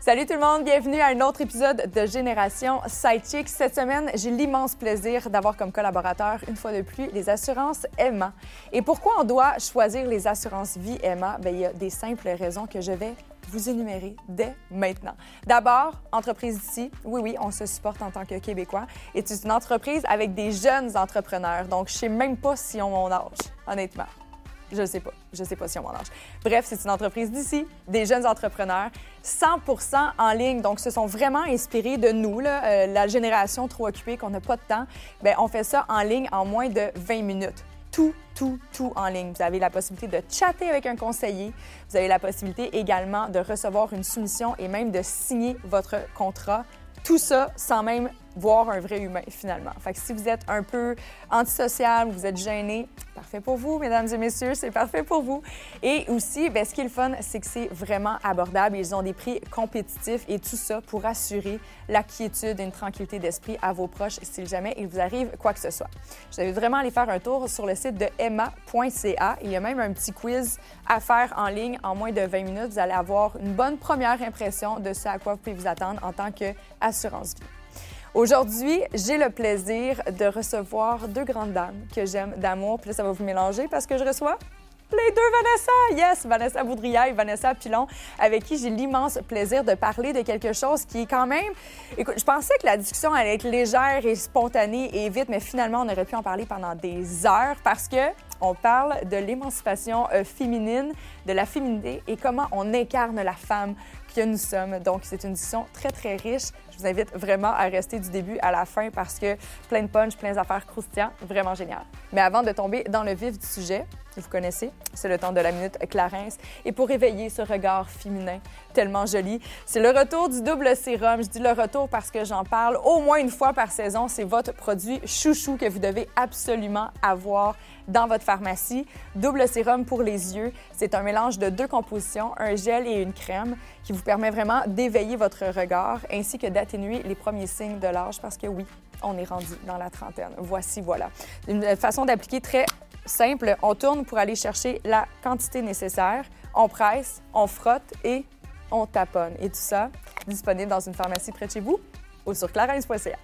Salut tout le monde, bienvenue à un autre épisode de Génération Sidechick. Cette semaine, j'ai l'immense plaisir d'avoir comme collaborateur, une fois de plus, les assurances Emma. Et pourquoi on doit choisir les assurances vie Emma? Bien, il y a des simples raisons que je vais vous énumérer dès maintenant. D'abord, entreprise d'ici, oui, oui, on se supporte en tant que Québécois. Et c'est une entreprise avec des jeunes entrepreneurs. Donc, je sais même pas si on mon âge, honnêtement. Je sais pas. Je sais pas si on m'en âge. Bref, c'est une entreprise d'ici, des jeunes entrepreneurs, 100% en ligne. Donc, se sont vraiment inspirés de nous, euh, la génération trop occupée qu'on n'a pas de temps. Bien, on fait ça en ligne en moins de 20 minutes. Tout, tout, tout en ligne. Vous avez la possibilité de chatter avec un conseiller. Vous avez la possibilité également de recevoir une soumission et même de signer votre contrat. Tout ça sans même voir un vrai humain, finalement. Fait que si vous êtes un peu antisocial, vous êtes gêné, parfait pour vous, mesdames et messieurs, c'est parfait pour vous. Et aussi, bien, ce qui est le fun, c'est que c'est vraiment abordable. Ils ont des prix compétitifs et tout ça pour assurer la quiétude et une tranquillité d'esprit à vos proches si jamais il vous arrive quoi que ce soit. Je vais vraiment aller faire un tour sur le site de emma.ca. Il y a même un petit quiz à faire en ligne en moins de 20 minutes. Vous allez avoir une bonne première impression de ce à quoi vous pouvez vous attendre en tant qu'assurance vie. Aujourd'hui, j'ai le plaisir de recevoir deux grandes dames que j'aime d'amour. Puis là, ça va vous mélanger parce que je reçois les deux Vanessa. Yes, Vanessa Boudria et Vanessa Pilon, avec qui j'ai l'immense plaisir de parler de quelque chose qui quand même. Écoute, je pensais que la discussion allait être légère et spontanée et vite, mais finalement, on aurait pu en parler pendant des heures parce que on parle de l'émancipation euh, féminine, de la féminité et comment on incarne la femme que nous sommes. Donc, c'est une discussion très, très riche. Je vous invite vraiment à rester du début à la fin parce que plein de punch, plein d'affaires croustillantes, vraiment génial. Mais avant de tomber dans le vif du sujet, vous connaissez, c'est le temps de la minute Clarence. Et pour éveiller ce regard féminin tellement joli, c'est le retour du double sérum. Je dis le retour parce que j'en parle au moins une fois par saison. C'est votre produit chouchou que vous devez absolument avoir dans votre pharmacie. Double sérum pour les yeux. C'est un mélange de deux compositions, un gel et une crème, qui vous permet vraiment d'éveiller votre regard ainsi que d'atténuer les premiers signes de l'âge parce que oui, on est rendu dans la trentaine. Voici, voilà. Une façon d'appliquer très simple. On tourne pour aller chercher la quantité nécessaire. On presse, on frotte et on taponne. Et tout ça disponible dans une pharmacie près de chez vous ou sur clarence.ca.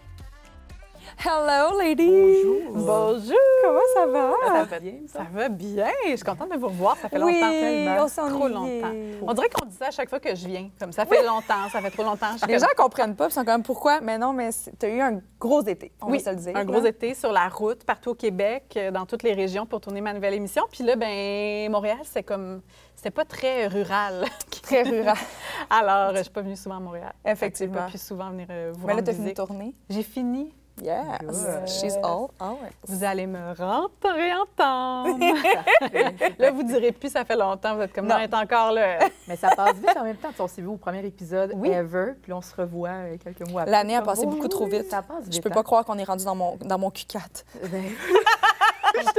Hello, ladies! Bonjour! Bonjour! Comment ça va? Ça va bien, ça? va bien. Je suis contente de vous revoir. Ça fait Oui, longtemps tellement. on s'en Trop longtemps. On dirait qu'on dit ça à chaque fois que je viens. Comme ça fait longtemps, ça fait trop longtemps. Les gens comprennent pas, puis sont comme pourquoi? Mais non, mais tu as eu un gros été, on oui, va se le dire. un gros là. été sur la route, partout au Québec, euh, dans toutes les régions pour tourner ma nouvelle émission. Puis là, ben Montréal, c'est comme... C'était pas très rural. Très rural. Alors, je suis pas venue souvent à Montréal. Effectivement. Je pas plus souvent venir euh, vous Mais là, tu as fini tourner? J'ai fini. Yes! She's all ours. Vous allez me rentrer entendre. là, vous direz plus, ça fait longtemps. Vous êtes comme, non, elle est encore là. Mais ça passe vite en même temps. On s'est vu au premier épisode Oui. ever, puis on se revoit euh, quelques mois après. L'année a passé beaucoup oui, trop vite. Ça passe vite. Je peux hein. pas croire qu'on est rendu dans mon, dans mon Q4. Ben,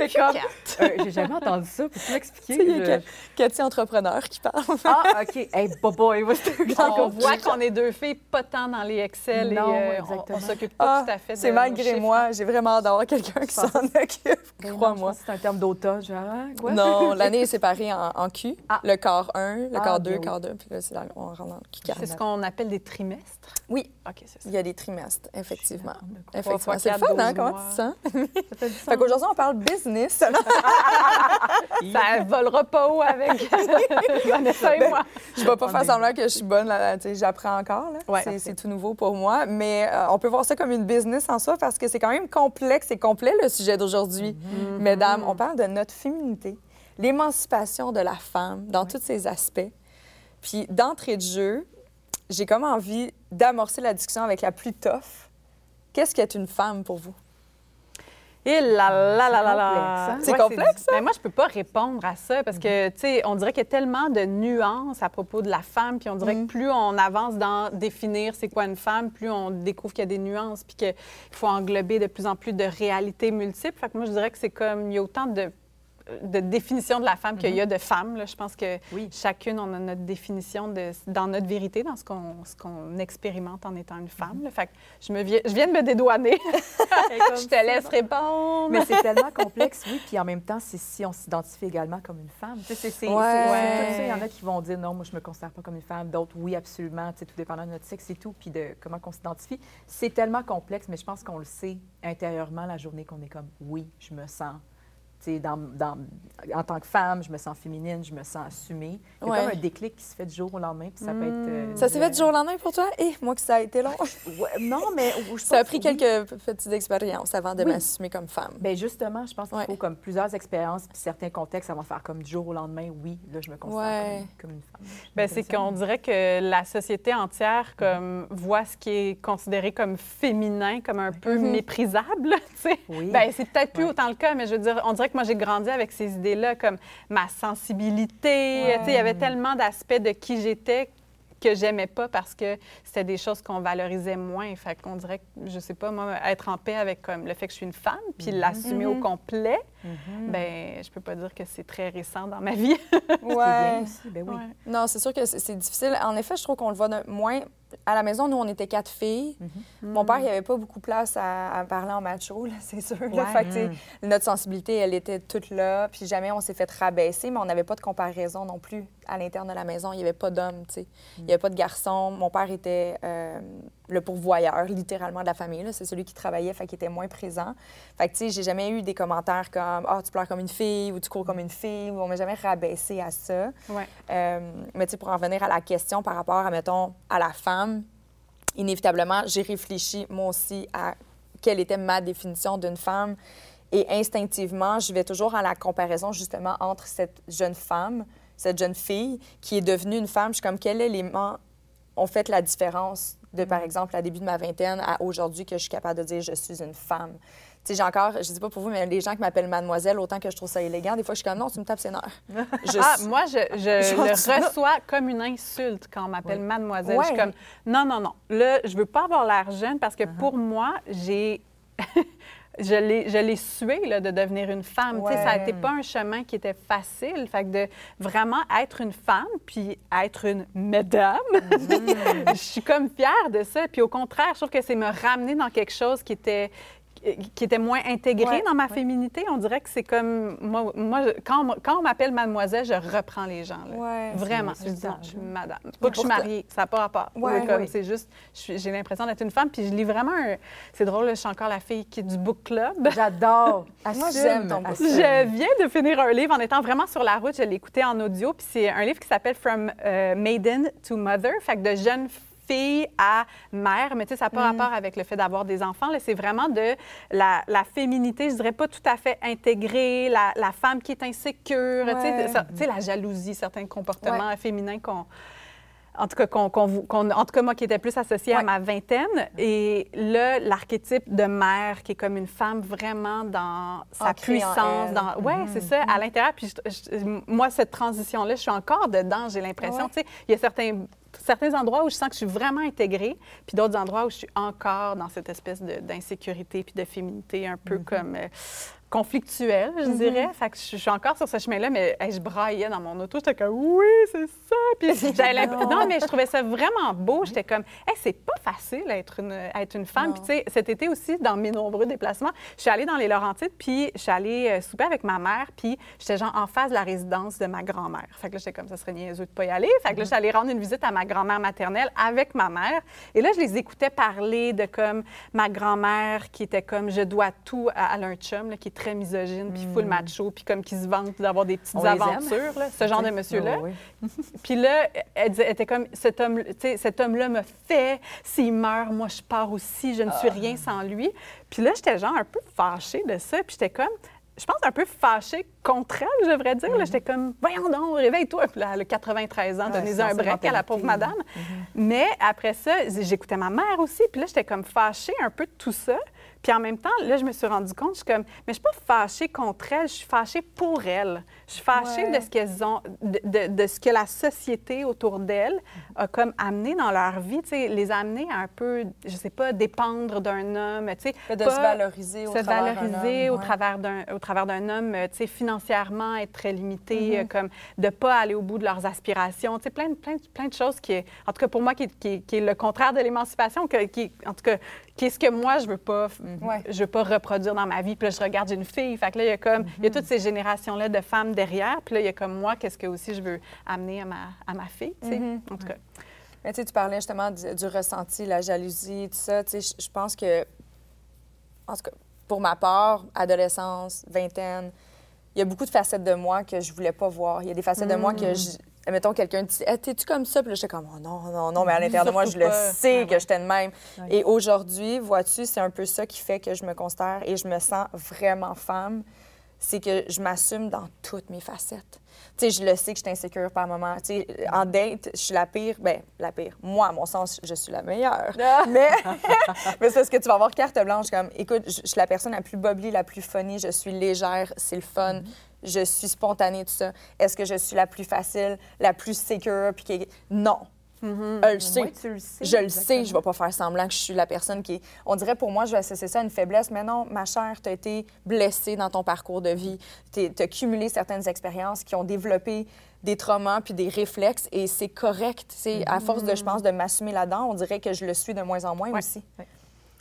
J'étais comme. euh, J'ai jamais entendu ça. Peux-tu m'expliquer? Il y a Je- Cathy Entrepreneur qui parle. Ah, OK. Hey, c'était On voit qu'on est deux filles, pas tant dans les Excel. Non, et, euh, on- exactement. on, s'occupe pas Ah, tout à fait de c'est malgré moi. J'ai vraiment hâte d'avoir quelqu'un qui s'en occupe. Ben Crois-moi. que C'est un terme d'automne. Genre, hein, quoi? Non, l'année est séparée en, en Q. Ah. Le quart 1, le Ah, quart bien 2, oui. quart 2, puis là, on rentre dans le Q4. C'est ce qu'on appelle des trimestres? Oui, OK, c'est ça. il y a des trimestres, effectivement. Effectivement. C'est le fun, hein? Comment tu te sens? Ça fait du Fait sens. qu'aujourd'hui, on parle business. Ça volera pas haut avec Vanessa et moi. Je vais pas faire semblant que je suis bonne, j'apprends encore. Ouais. c'est, tout nouveau pour moi. Mais euh, on peut voir ça comme une business en soi parce que c'est quand même complexe et complet le sujet d'aujourd'hui. Mm-hmm. Mesdames, on parle de notre féminité, l'émancipation de la femme dans tous ses aspects. Puis d'entrée de jeu, j'ai comme envie d'amorcer la discussion avec la plus tough. Qu'est-ce qu'est une femme pour vous? Et là là là là là. complexe, hein? C'est complexe, Mais moi, je peux pas répondre à ça parce que, tu sais, on dirait qu'il y a tellement de nuances à propos de la femme, puis on dirait que plus on avance dans définir c'est quoi une femme, plus on découvre qu'il y a des nuances, puis qu'il faut englober de plus en plus de réalités multiples. Fait que moi, je dirais que c'est comme, il y a autant de de définition de la femme qu'il y a de femme. là. Je pense que Oui. chacune, on a notre définition de, dans notre vérité, dans ce qu'on qu'on expérimente en étant une femme. Mm-hmm. là. Fait que je, me viens, je viens de me dédouaner. je te laisse répondre. Mais c'est tellement complexe, oui. Puis en même temps, c'est si on s'identifie également comme une femme. Tu sais, c'est Ouais. Il y en a qui vont dire non, moi, je me considère pas comme une femme. D'autres, oui, absolument. Tu sais, tout dépendant de notre sexe et tout, puis de comment on s'identifie. C'est tellement complexe, mais je pense qu'on le sait intérieurement la journée qu'on est comme oui, je me sens. Dans, dans- en tant que femme, je me sens féminine, je me sens assumée. Il y a Ouais. comme un déclic qui se fait du jour au lendemain, puis ça peut être. euh, Ça s'est fait du jour au lendemain pour toi? Et moi que ça a été long. Ouais, non, mais je Ça a pris que quelques petites expériences avant de Oui. m'assumer comme femme. Bien, justement, je pense qu'il Ouais. faut comme plusieurs expériences puis certains contextes avant de faire comme du jour au lendemain, oui, là, je me considère Ouais. comme, comme une femme. Ben, c'est qu'on dirait que la société entière comme, voit ce qui est considéré comme féminin comme un peu Mhm. méprisable. tu sais. Oui. Ben, c'est peut-être plus Ouais. autant le cas, mais je veux dire, on dirait que moi, j'ai grandi avec ces idées-là, comme ma sensibilité. Il y avait tellement d'aspects de qui j'étais que j'aimais pas parce que c'était des choses qu'on valorisait moins. Fait qu'on dirait je sais pas, moi, être en paix avec comme, le fait que je suis une femme, puis l'assumer au complet, Mhm. ben je peux pas dire que c'est très récent dans ma vie. C'est bien Ouais. aussi, ben oui. Ouais. Non, c'est sûr que c'est c'est difficile. En effet, je trouve qu'on le voit de- moins. À la maison, nous, on était quatre filles. Mon père, il n'y avait pas beaucoup de place à, à parler en macho, là, c'est sûr. là. Fait que, sais, Notre sensibilité, elle était toute là. Puis jamais on s'est fait rabaisser, mais on n'avait pas de comparaison non plus à l'interne de la maison. Il n'y avait pas d'hommes, tu sais. Il n'y avait pas de garçons. Mon père était euh, le pourvoyeur, littéralement, de la famille. C'est celui qui travaillait, fait qu'il était moins présent. Fait que, tu sais, j'ai jamais eu des commentaires comme « Ah, tu pleures comme une fille » ou « Tu cours comme une fille » ou on m'a jamais rabaissé à ça. Ouais. Euh, mais tu sais, pour en venir à la question par rapport à, mettons, à la femme, inévitablement, j'ai réfléchi, moi aussi, à quelle était ma définition d'une femme. Et instinctivement, je vais toujours à la comparaison, justement, entre cette jeune femme, cette jeune fille qui est devenue une femme. Je suis comme, quel élément ont fait la différence de, par exemple, à début de ma vingtaine à aujourd'hui que je suis capable de dire je suis une femme? Tu sais, j'ai encore, je sais pas pour vous, mais les gens qui m'appellent mademoiselle, autant que je trouve ça élégant, des fois, je suis comme, non, tu me tapes ses nerfs. Je Ah, moi, je, je le reçois comme une insulte quand on m'appelle mademoiselle. Je suis comme, non, non, non. Là, je veux pas avoir l'air jeune parce que pour moi, j'ai... Je l'ai, je l'ai sué là, de devenir une femme. Tu sais, Ça Ouais. n'était pas un chemin qui était facile. Fait que de vraiment être une femme, puis être une mesdames, je suis comme fière de ça. Puis au contraire, je trouve que c'est me ramener dans quelque chose qui était qui était moins intégré Ouais, dans ma féminité. On dirait que c'est comme... Moi, quand, on- quand on m'appelle mademoiselle, je reprends les gens. là. Ouais. Vraiment. Je dis, je suis madame. Pas que je suis mariée, ça n'a pas rapport. C'est juste, j'ai l'impression d'être une femme. Puis je lis vraiment un- C'est drôle, là, je suis encore la fille qui est du book club. J'adore. Moi, Assume, j'aime ton assume. Je viens de finir un livre en étant vraiment sur la route. Je l'ai écouté en audio. Puis c'est un livre qui s'appelle From euh, Maiden to Mother. Fait que de jeune fille à mère, mais tu sais, ça n'a pas rapport avec le fait d'avoir des enfants. là. C'est vraiment de la, la féminité, je dirais pas tout à fait intégrée, la, la femme qui est insécure, tu sais, Ouais. ça- tu sais, la jalousie, certains comportements féminins qu'on... En tout cas, qu'on, qu'on vous- qu'on- en tout cas, moi qui étais plus associée à ma vingtaine. Et là, l'archétype de mère qui est comme une femme vraiment dans sa en puissance. Dans... Oui, c'est ça, à l'intérieur. Puis je- je- moi, cette transition-là, je suis encore dedans, j'ai l'impression. Ouais. Tu sais, Il y a certains, certains endroits où je sens que je suis vraiment intégrée, puis d'autres endroits où je suis encore dans cette espèce d'insécurité puis de féminité un peu comme euh, conflictuelle, je dirais. Fait que je, je suis encore sur ce chemin-là, mais hey, je braillais dans mon auto. J'étais comme, oui, c'est ça. Puis. Non, mais je trouvais ça vraiment beau. J'étais comme, hey, c'est pas facile d'être une, être une femme. Non. Puis tu sais, cet été aussi, dans mes nombreux déplacements, je suis allée dans les Laurentides, puis je suis allée euh, souper avec ma mère, puis j'étais genre en face de la résidence de ma grand-mère. Fait que là, j'étais comme, ça serait niaiseux de pas y aller. Fait que là, je suis allée rendre une visite à ma grand-mère maternelle avec ma mère. Et là, je les écoutais parler de comme ma grand-mère qui était comme, je dois tout à, à un chum, là, qui est très misogyne, puis full macho, puis comme qui se vante d'avoir des petites On aventures, là, ce genre de monsieur-là. Oui. Puis là, elle, disait- elle était comme, cet homme, cet homme-là me fait, s'il meurt, moi, je pars aussi, je ne suis rien sans lui. Puis là, j'étais genre un peu fâchée de ça, puis j'étais comme, je pense un peu fâchée contre elle, je devrais dire. là. J'étais comme, voyons donc, réveille-toi. Puis là, elle a 93 ans, Ouais, donnez-en c'est un break à la pauvre madame. Mais après ça, j'écoutais ma mère aussi, puis là, j'étais comme fâchée un peu de tout ça. Puis en même temps, là, je me suis rendu compte, je suis comme, mais je suis pas fâchée contre elles, je suis fâchée pour elles. Je suis fâchée Ouais. de ce qu'elles ont, de, de- de ce que la société autour d'elles a comme amené dans leur vie, tu sais, les amener à un peu, je sais pas, dépendre d'un homme, tu sais. De pas- se valoriser au se travers d'un valoriser homme, au ouais. travers d'un au travers d'un homme, tu sais, financièrement être très limité, Mm-hmm. euh, comme de pas aller au bout de leurs aspirations, tu sais, plein, de- plein, plein de choses qui, est- en tout cas pour moi, qui, est- qui est- qui est le contraire de l'émancipation, qui, en tout cas, qui est ce que moi je veux pas, Ouais. je veux pas reproduire dans ma vie. Puis là, je regarde une fille, fait que là il y a comme, il y a Mm-hmm. toutes ces générations là de femmes derrière, puis là il y a comme moi, qu'est-ce que aussi je veux amener à ma, à ma fille, tu sais, Mm-hmm. en tout cas. Mais tu parlais justement du, du ressenti, la jalousie, tout ça. Tu sais, je- pense que, en tout cas, pour ma part, adolescence, vingtaine, il y a beaucoup de facettes de moi que je voulais pas voir. Il y a des facettes de moi Mm. que, je, mettons, quelqu'un dit hey, T'es-tu comme ça? Puis là, j'étais comme oh, non, non, non. Mais à l'intérieur de moi, je le sais que j'étais de même. Et aujourd'hui, vois-tu, c'est un peu ça qui fait que je me considère et je me sens vraiment femme. C'est que je m'assume dans toutes mes facettes. Tu sais, je le sais que je suis insécure par moment. Tu sais, en date, je suis la pire. Ben, la pire. Moi, à mon sens, je suis la meilleure. mais mais c'est parce que tu vas avoir carte blanche comme, écoute, je, je suis la personne la plus bubbly, la plus funny, je suis légère, c'est le fun, je suis spontanée, tout ça. Est-ce que je suis la plus facile, la plus secure, puis qui... Tu le sais. Je le sais, je ne vais pas faire semblant que je suis la personne qui. On dirait pour moi, je vais associer ça à une faiblesse, mais non, ma chère, tu as été blessée dans ton parcours de vie. Tu as cumulé certaines expériences qui ont développé des traumas puis des réflexes et c'est correct. C'est À force de, je pense, de m'assumer là-dedans, on dirait que je le suis de moins en moins Ouais, aussi. ouais.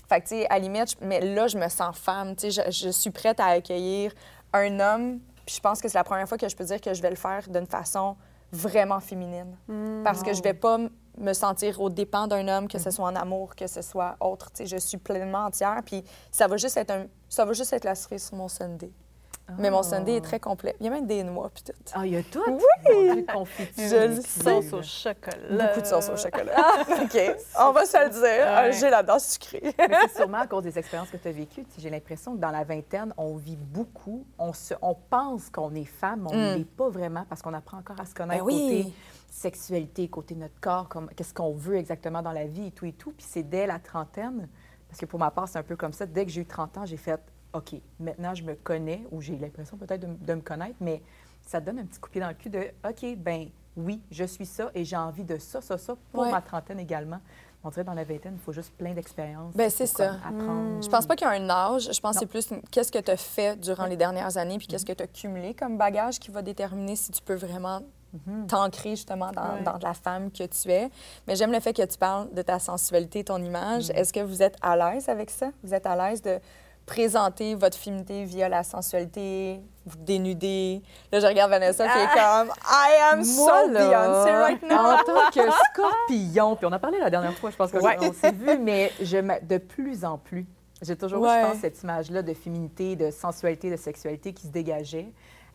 Fait que, tu sais, à la limite, je- mais là, je me sens femme. Tu sais, je, je suis prête à accueillir un homme. Puis je pense que c'est la première fois que je peux dire que je vais le faire d'une façon vraiment féminine. Parce que je vais pas me sentir aux dépens d'un homme, que ce soit en amour, que ce soit autre. Je suis pleinement entière. Puis ça va juste être un, ça va juste être la cerise sur mon Sunday. Mais mon Sunday est très complet. Il y a même des noix puis tout. Ah, il y a tout? Oui! Confiture. Je le sais. Sauce au chocolat. Beaucoup de sauce au chocolat. OK. On va se le dire. Ouais. J'ai la dent sucrée. C'est sûrement à cause des expériences que tu as vécues. J'ai l'impression que dans la vingtaine, on vit beaucoup. On, se, on pense qu'on est femme, mais on ne Mm. l'est pas vraiment parce qu'on apprend encore à se connaître Ben oui. côté sexualité, côté notre corps, qu'est-ce qu'on veut exactement dans la vie et tout et tout. Puis c'est dès la trentaine, parce que pour ma part, c'est un peu comme ça. Dès que j'ai eu 30 ans, j'ai fait OK, maintenant je me connais, ou j'ai l'impression peut-être de, me connaître, mais ça te donne un petit coup de pied dans le cul de OK, ben oui, je suis ça et j'ai envie de ça, ça, ça pour Ouais. ma trentaine également. On dirait dans la vingtaine, il faut juste plein d'expériences. Ben, c'est ça. apprendre. Je pense pas qu'il y a un âge. Je pense que c'est plus une- qu'est-ce que tu as fait durant les dernières années puis qu'est-ce que tu as cumulé comme bagage qui va déterminer si tu peux vraiment t'ancrer justement dans, la femme que tu es. Mais j'aime le fait que tu parles de ta sensualité, ton image. Est-ce que vous êtes à l'aise avec ça? Vous êtes à l'aise de présenter votre féminité via la sensualité, vous dénuder? Là, je regarde Vanessa qui est comme I am so Moi, Beyoncé right now. En tant que scorpion, puis on a parlé la dernière fois, je pense qu'on Ouais. s'est vu, mais je de plus en plus, j'ai toujours eu, Ouais. je pense, cette image-là de féminité, de sensualité, de sexualité qui se dégageait.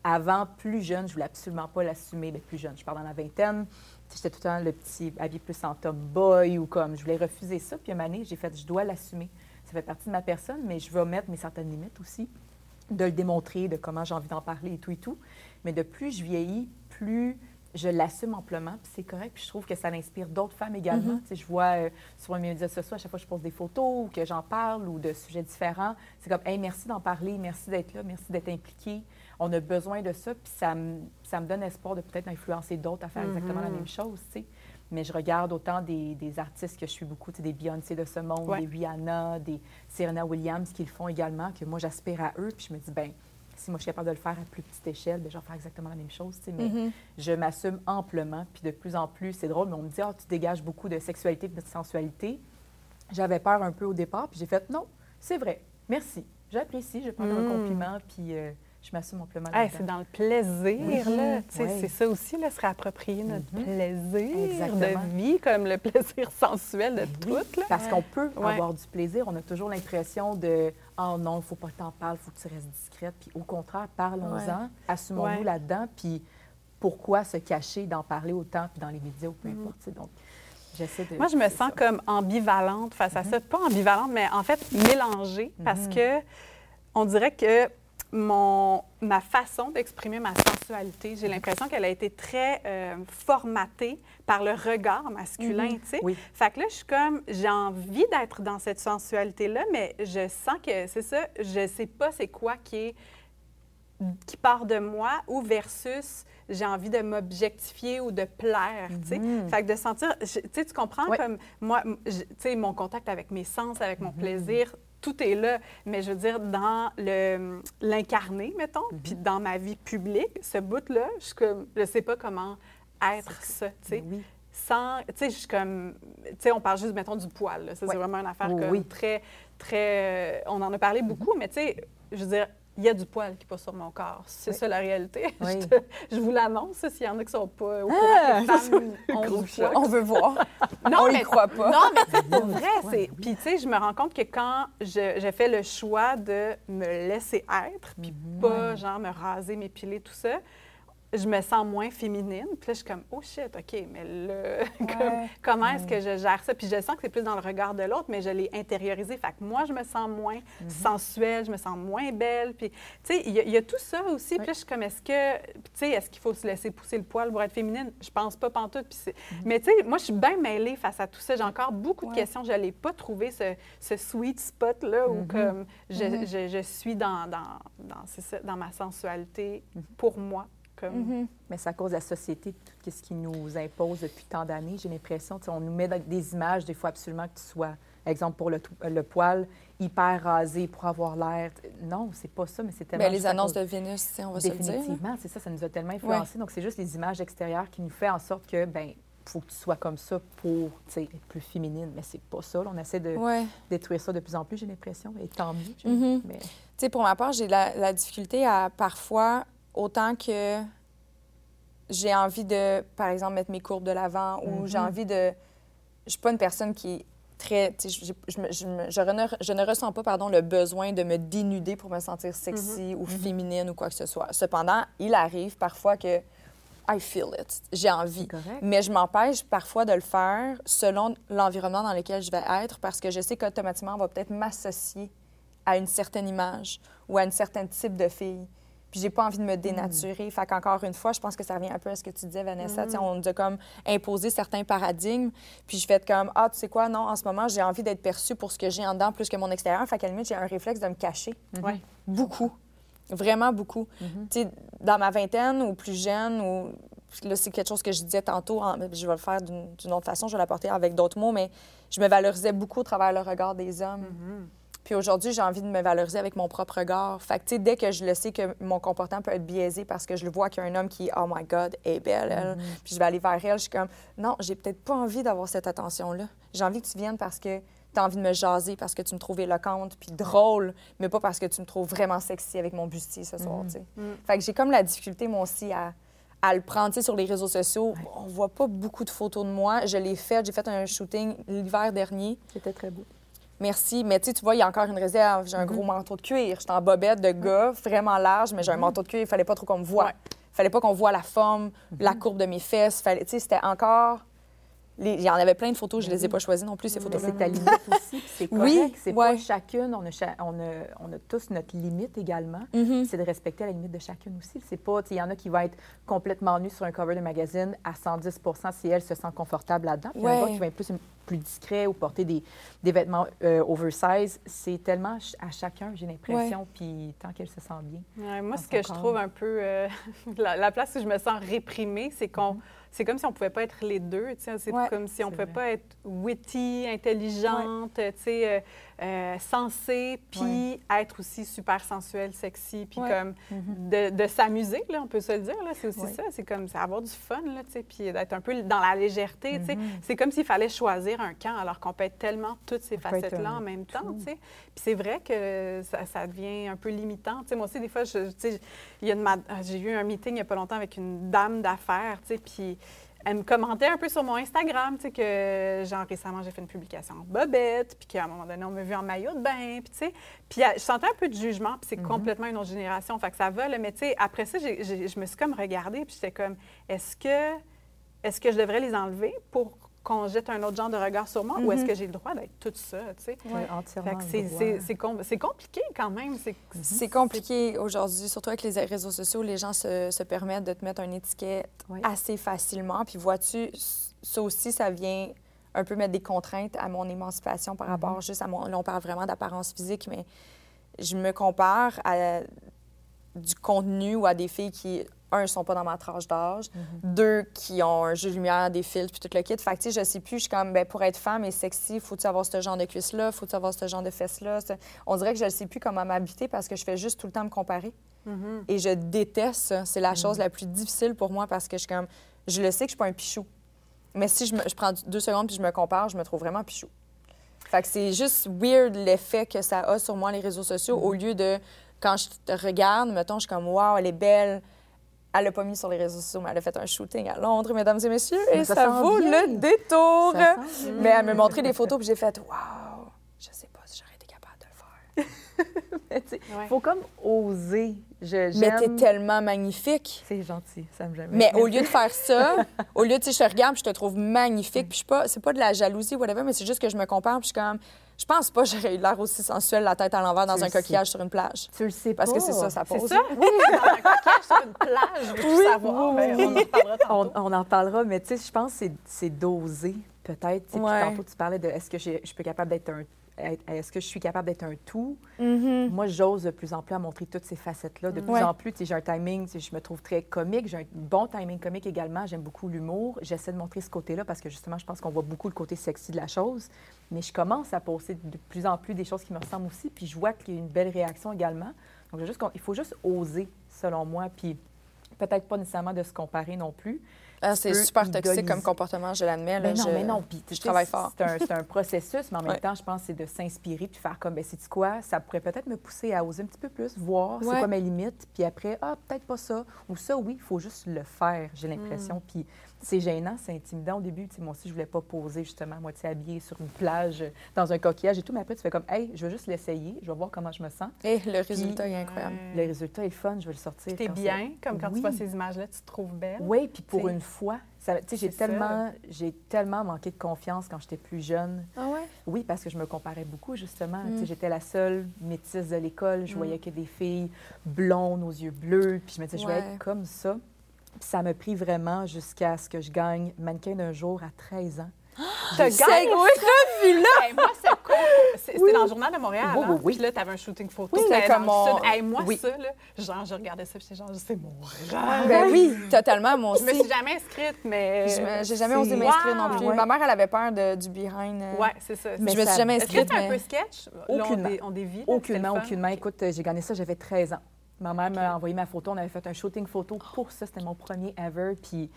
Avant, plus jeune, je voulais absolument pas l'assumer, mais plus jeune, je parle dans la vingtaine. J'étais tout le temps le petit habillé plus en tomboy ou comme je voulais refuser ça. Puis une année, j'ai fait, je dois l'assumer. Ça fait partie de ma personne, mais je vais mettre mes certaines limites aussi, de le démontrer, de comment j'ai envie d'en parler et tout et tout. Mais de plus je vieillis, plus je l'assume amplement, puis c'est correct. Puis je trouve que ça inspire d'autres femmes également. Tu sais, Je vois euh, sur mes médias sociaux, à chaque fois que je pose des photos ou que j'en parle ou de sujets différents, c'est comme, hey, merci d'en parler, merci d'être là, merci d'être impliqué. On a besoin de ça, puis ça me, ça me donne espoir de peut-être influencer d'autres à faire exactement la même chose, tu sais. Mais je regarde autant des, des artistes que je suis beaucoup, des Beyoncé de ce monde, Ouais. des Rihanna, des Serena Williams qui le font également, que moi j'aspire à eux, puis je me dis, ben si moi je suis capable de le faire à plus petite échelle, ben, je vais faire exactement la même chose. Mais Mhm. je m'assume amplement, puis de plus en plus, c'est drôle, mais on me dit, ah, tu dégages beaucoup de sexualité, de sensualité. J'avais peur un peu au départ, puis j'ai fait, non, c'est vrai, merci, j'apprécie, je prends un Mm. compliment, puis euh, je m'assume amplement. Hey, c'est dans le plaisir, là. C'est ça aussi, là, se réapproprier notre Mhm. plaisir Exactement. de vie, comme le plaisir sensuel de Oui, tout, là. Parce qu'on peut Ouais. avoir du plaisir. On a toujours l'impression de Oh non, il faut pas que tu en parles, il faut que tu restes discrète. Puis au contraire, parlons-en, Ouais. assumons-nous Ouais. là-dedans. Puis pourquoi se cacher d'en parler autant, puis dans les médias ou peu importe. tu sais. Donc, de. Moi, je me sens ça. comme ambivalente face à ça. Pas ambivalente, mais en fait mélangée, parce Mhm. que on dirait que mon, ma façon d'exprimer ma sensualité, j'ai l'impression qu'elle a été très euh, formatée par le regard masculin, tu sais. Oui. Fait que là, je suis comme, j'ai envie d'être dans cette sensualité-là, mais je sens que c'est ça, je sais pas c'est quoi qui est qui part de moi ou versus j'ai envie de m'objectifier ou de plaire, tu sais. Fait que de sentir, tu sais, tu comprends comme moi, tu sais, mon contact avec mes sens, avec mon plaisir, tout est là. Mais je veux dire, dans le l'incarné, mettons, puis dans ma vie publique, ce bout-là, je je sais pas comment être ça, tu sais. Oui. Sans, tu sais, je suis comme, tu sais, on parle juste, mettons, du poil. c'est vraiment une affaire Oui, comme très, très, euh, on en a parlé beaucoup, mais tu sais, je veux dire, il y a du poil qui passe sur mon corps. C'est Oui. ça la réalité. Oui. Je, te- je vous l'annonce, s'il y en a qui sont pas au courant Ah! les femmes ont On, du poil. on veut voir. Non, on mais- croit pas. Non, mais sais, pour vrai, c'est. Puis, tu sais, je me rends compte que quand je, je fais le choix de me laisser être, puis Mhm. pas, genre, me raser, m'épiler, tout ça, je me sens moins féminine. Puis là, je suis comme, oh shit, OK, mais comme, Ouais. comment est-ce que je gère ça? Puis je sens que c'est plus dans le regard de l'autre, mais je l'ai intériorisé. Fait que moi, je me sens moins Mhm. sensuelle, je me sens moins belle. Puis, tu sais, il y, a- il y a tout ça aussi. Puis là, je suis comme, est-ce que, tu sais, est-ce qu'il faut se laisser pousser le poil pour être féminine? Je pense pas pantoute. Puis c'est- Mais tu sais, moi, je suis bien mêlée face à tout ça. J'ai encore beaucoup Ouais. de questions. Je n'ai pas trouvé ce, ce sweet spot-là où comme je, Mhm. je- je suis dans, dans, dans, ça, dans ma sensualité pour moi. Comme... Mhm. Mais c'est à cause de la société, tout ce qui nous impose depuis tant d'années. J'ai l'impression, on nous met des images, des fois absolument que tu sois, exemple pour le, tou- le poil, hyper rasé pour avoir l'air. Non, c'est pas ça, mais c'est tellement. Ben, les annonces cause- de Vénus, on va se le dire. Définitivement, c'est ça, ça nous a tellement influencé. Donc, c'est juste les images extérieures qui nous fait en sorte que, ben faut que tu sois comme ça pour être plus féminine. Mais c'est pas ça. là. On essaie de Ouais. détruire ça de plus en plus, j'ai l'impression. Et tant mieux. Mais Tu sais, pour ma part, j'ai la, la difficulté à parfois, autant que j'ai envie de, par exemple, mettre mes courbes de l'avant ou j'ai envie de. Je suis pas une personne qui est très. je, me- je me- je ne, je ne ressens pas pardon, le besoin de me dénuder pour me sentir sexy ou féminine ou quoi que ce soit. Cependant, il arrive parfois que I feel it. J'ai envie. Mais je m'empêche parfois de le faire selon l'environnement dans lequel je vais être parce que je sais qu'automatiquement, on va peut-être m'associer à une certaine image ou à un certain type de fille. Puis j'ai pas envie de me dénaturer. Fait qu'encore une fois, je pense que ça revient un peu à ce que tu disais, Vanessa. Sais, On nous a comme imposé certains paradigmes. Puis je fais comme, ah, tu sais quoi, non, en ce moment, j'ai envie d'être perçue pour ce que j'ai en dedans plus que mon extérieur. Fait qu'à la limite, j'ai un réflexe de me cacher. Ouais. Beaucoup. Vraiment beaucoup. Mhm. Tu sais, dans ma vingtaine ou plus jeune, ou là, c'est quelque chose que je disais tantôt, en- je vais le faire d'une autre façon, je vais l'apporter avec d'autres mots, mais je me valorisais beaucoup au travers le regard des hommes. Mhm. Puis aujourd'hui, j'ai envie de me valoriser avec mon propre regard. Fait que, tu sais, dès que je le sais que mon comportement peut être biaisé parce que je le vois qu'il y a un homme qui, oh my God, est belle, elle, puis je vais aller vers elle, je suis comme, non, j'ai peut-être pas envie d'avoir cette attention-là. J'ai envie que tu viennes parce que tu as envie de me jaser, parce que tu me trouves éloquente, puis drôle, mais pas parce que tu me trouves vraiment sexy avec mon bustier ce soir, tu sais. Fait que j'ai comme la difficulté, moi aussi, à, à le prendre. Tu sais, sur les réseaux sociaux, on voit pas beaucoup de photos de moi. Je l'ai fait, j'ai fait un shooting l'hiver dernier. C'était très beau. Merci. Mais tu vois, il y a encore une réserve. J'ai un gros manteau de cuir. J'étais en bobette de gars, vraiment large, mais j'ai un manteau de cuir. Il fallait pas trop qu'on me voie. Ouais. Il fallait pas qu'on voit la forme, la courbe de mes fesses. Fallait, tu sais, c'était encore... les- Il y en avait plein de photos. Je les ai pas choisies non plus, ces Mais photos-là. c'est ta limite aussi, puis c'est correct. Oui, c'est ouais. pas chacune, on a, cha- on, a, on a tous notre limite également. Mhm. C'est de respecter la limite de chacune aussi. C'est pas, il y en a qui vont être complètement nus sur un cover de magazine à 110% si elle se sent confortable là-dedans. Puis il y en a qui vont être plus, plus discrets ou porter des, des vêtements euh, oversize. C'est tellement ch- à chacun, j'ai l'impression, puis tant qu'elle se sent bien. Ouais, moi, ce que je trouve un peu. euh, la, la place où je me sens réprimée, c'est qu'on. Mhm. C'est comme si on pouvait pas être les deux. C'est Ouais. comme si on pouvait vrai. pas être witty, intelligente, tu sais, euh, euh, sensée, puis être aussi super sensuelle, sexy, puis Ouais. comme Mhm. de, de s'amuser, là, on peut se le dire. là. C'est aussi Ouais. ça. C'est comme avoir du fun, là, puis d'être un peu dans la légèreté. Mhm. C'est comme s'il fallait choisir un camp, alors qu'on peut être tellement toutes ces facettes-là en même temps. tout. Puis c'est vrai que ça, ça devient un peu limitant. Tu sais, moi aussi, des fois, je- tu sais, il y a une mad- j'ai eu un meeting il n'y a pas longtemps avec une dame d'affaires, puis elle me commentait un peu sur mon Instagram, tu sais, que genre récemment, j'ai fait une publication en bobette, puis qu'à un moment donné, on m'a vu en maillot de bain, puis tu sais, puis je sentais un peu de jugement, puis c'est complètement une autre génération, fait que ça va, là, mais tu sais, après ça, je me suis comme regardée, puis j'étais comme, est-ce que, est-ce que je devrais les enlever pour qu'on jette un autre genre de regard sur moi ou est-ce Mhm. que j'ai le droit d'être tout ça, tu sais? As entièrement c'est- droit. c'est- c'est com- c'est compliqué quand même. C'est C'est compliqué aujourd'hui, surtout avec les réseaux sociaux. Les gens se, se permettent de te mettre une étiquette Oui. assez facilement. Puis vois-tu, ça aussi, ça vient un peu mettre des contraintes à mon émancipation par rapport juste à mon... Là, on parle vraiment d'apparence physique, mais je me compare à du contenu ou à des filles qui, un, sont pas dans ma tranche d'âge, deux, qui ont un jeu de lumière, des filtres, puis tout le kit. Fait que, tu sais, je sais plus, je suis comme, ben, pour être femme et sexy, faut-tu avoir ce genre de cuisses-là, faut-tu avoir ce genre de fesses-là? On dirait que je ne sais plus comment m'habiter parce que je fais juste tout le temps me comparer. Mhm. Et je déteste ça. C'est la chose la plus difficile pour moi parce que je suis comme, je le sais que je suis pas un pichou. Mais si je, me- je prends deux secondes puis je me compare, je me trouve vraiment pichou. Fait que c'est juste weird l'effet que ça a sur moi, les réseaux sociaux, au lieu de, quand je te regarde, mettons, je suis comme, waouh, elle est belle. Elle l'a pas mis sur les réseaux sociaux, mais elle a fait un shooting à Londres, mesdames et messieurs, et ça, vaut bien. le détour. Mais elle m'a montré des photos, puis j'ai fait, waouh, je sais pas si j'aurais été capable de le faire. Ouais. faut comme oser. Je, Mais t'es tellement magnifique. C'est gentil, ça me j'aime. Mais au lieu de faire ça, au lieu de, tu sais, je te regarde, je te trouve magnifique, puis je suis pas, c'est pas de la jalousie, whatever, mais c'est juste que je me compare, puis je suis comme, je pense pas que j'aurais eu l'air aussi sensuelle, la tête à l'envers, dans un sais. coquillage sur une plage. Tu le sais Parce pas. que c'est ça, ça C'est pose. ça? Oui, dans un coquillage sur une plage, Oui, savoir? oui, Ben, oui. on en reparlera On, tantôt. on en parlera, mais tu sais, je pense que c'est- c'est dosé, peut-être. Puis Ouais. tantôt, tu parlais de est-ce que j'ai- je suis capable d'être un. Est-ce que je suis capable d'être un tout? Mhm. Moi, j'ose de plus en plus à montrer toutes ces facettes-là. De plus Ouais. en plus, j'ai un timing, je me trouve très comique. J'ai un bon timing comique également. J'aime beaucoup l'humour. J'essaie de montrer ce côté-là parce que justement, je pense qu'on voit beaucoup le côté sexy de la chose. Mais je commence à poster de plus en plus des choses qui me ressemblent aussi. Puis je vois qu'il y a une belle réaction également. Donc, juste il faut juste oser, selon moi. Puis peut-être pas nécessairement de se comparer non plus. Ah, c'est super toxique comme comportement, je l'admets. Mais non, je- mais non. Puis, je travaille fort. C'est un, un processus, mais en même Ouais. temps, je pense que c'est de s'inspirer puis faire comme, ben c'est quoi, ça pourrait peut-être me pousser à oser un petit peu plus, voir Ouais. c'est quoi mes limites, puis après, ah, peut-être pas ça, ou ça, oui, il faut juste le faire, j'ai Mm. l'impression. Puis c'est gênant, c'est intimidant au début. Tu sais, moi aussi, je voulais pas poser justement à moitié habillée sur une plage, euh, dans un coquillage et tout, mais après, tu fais comme, hey, je veux juste l'essayer, je vais voir comment je me sens. Et le résultat est incroyable. Le résultat est fun, je vais le sortir. T'es bien, comme quand Oui. tu vois ces images-là, tu te trouves belle. oui, puis pour T'sais. une fois, ça- tu sais, j'ai tellement, j'ai tellement manqué de confiance quand j'étais plus jeune. Ah ouais? Oui, parce que je me comparais beaucoup, justement. Mm. Tu sais, J'étais la seule métisse de l'école. Je Mm. voyais que des filles blondes aux yeux bleus. Puis je me disais, je vais être comme ça. Ça m'a pris vraiment jusqu'à ce que je gagne mannequin d'un jour à 13 ans. T'as C'est gagné oui, là! Hey, moi, c'est cool. C'est- C'était dans le Journal de Montréal. Oui, hein? oui, oui. Puis là, t'avais un shooting photo. Oui, c'était comme mon-. Hey, moi, Oui. ça, là, genre, je regardais ça, puis j'étais genre, c'est mon rêve. Ben oui, totalement, moi Je me suis jamais inscrite, mais. Je J'ai jamais c'est- osé m'inscrire non plus. Ouais. Ma mère, elle avait peur de- du behind. euh, Ouais, c'est ça. Mais je me suis jamais Est-ce que inscrite, c'était un peu mais... sketch? Là, Aucunement. on, dé- on dévie. là, Aucunement, aucunement. Écoute, j'ai gagné ça, j'avais 13 ans. Ma mère m'a envoyé ma photo. On avait fait un shooting photo pour ça. C'était mon premier ever. Puis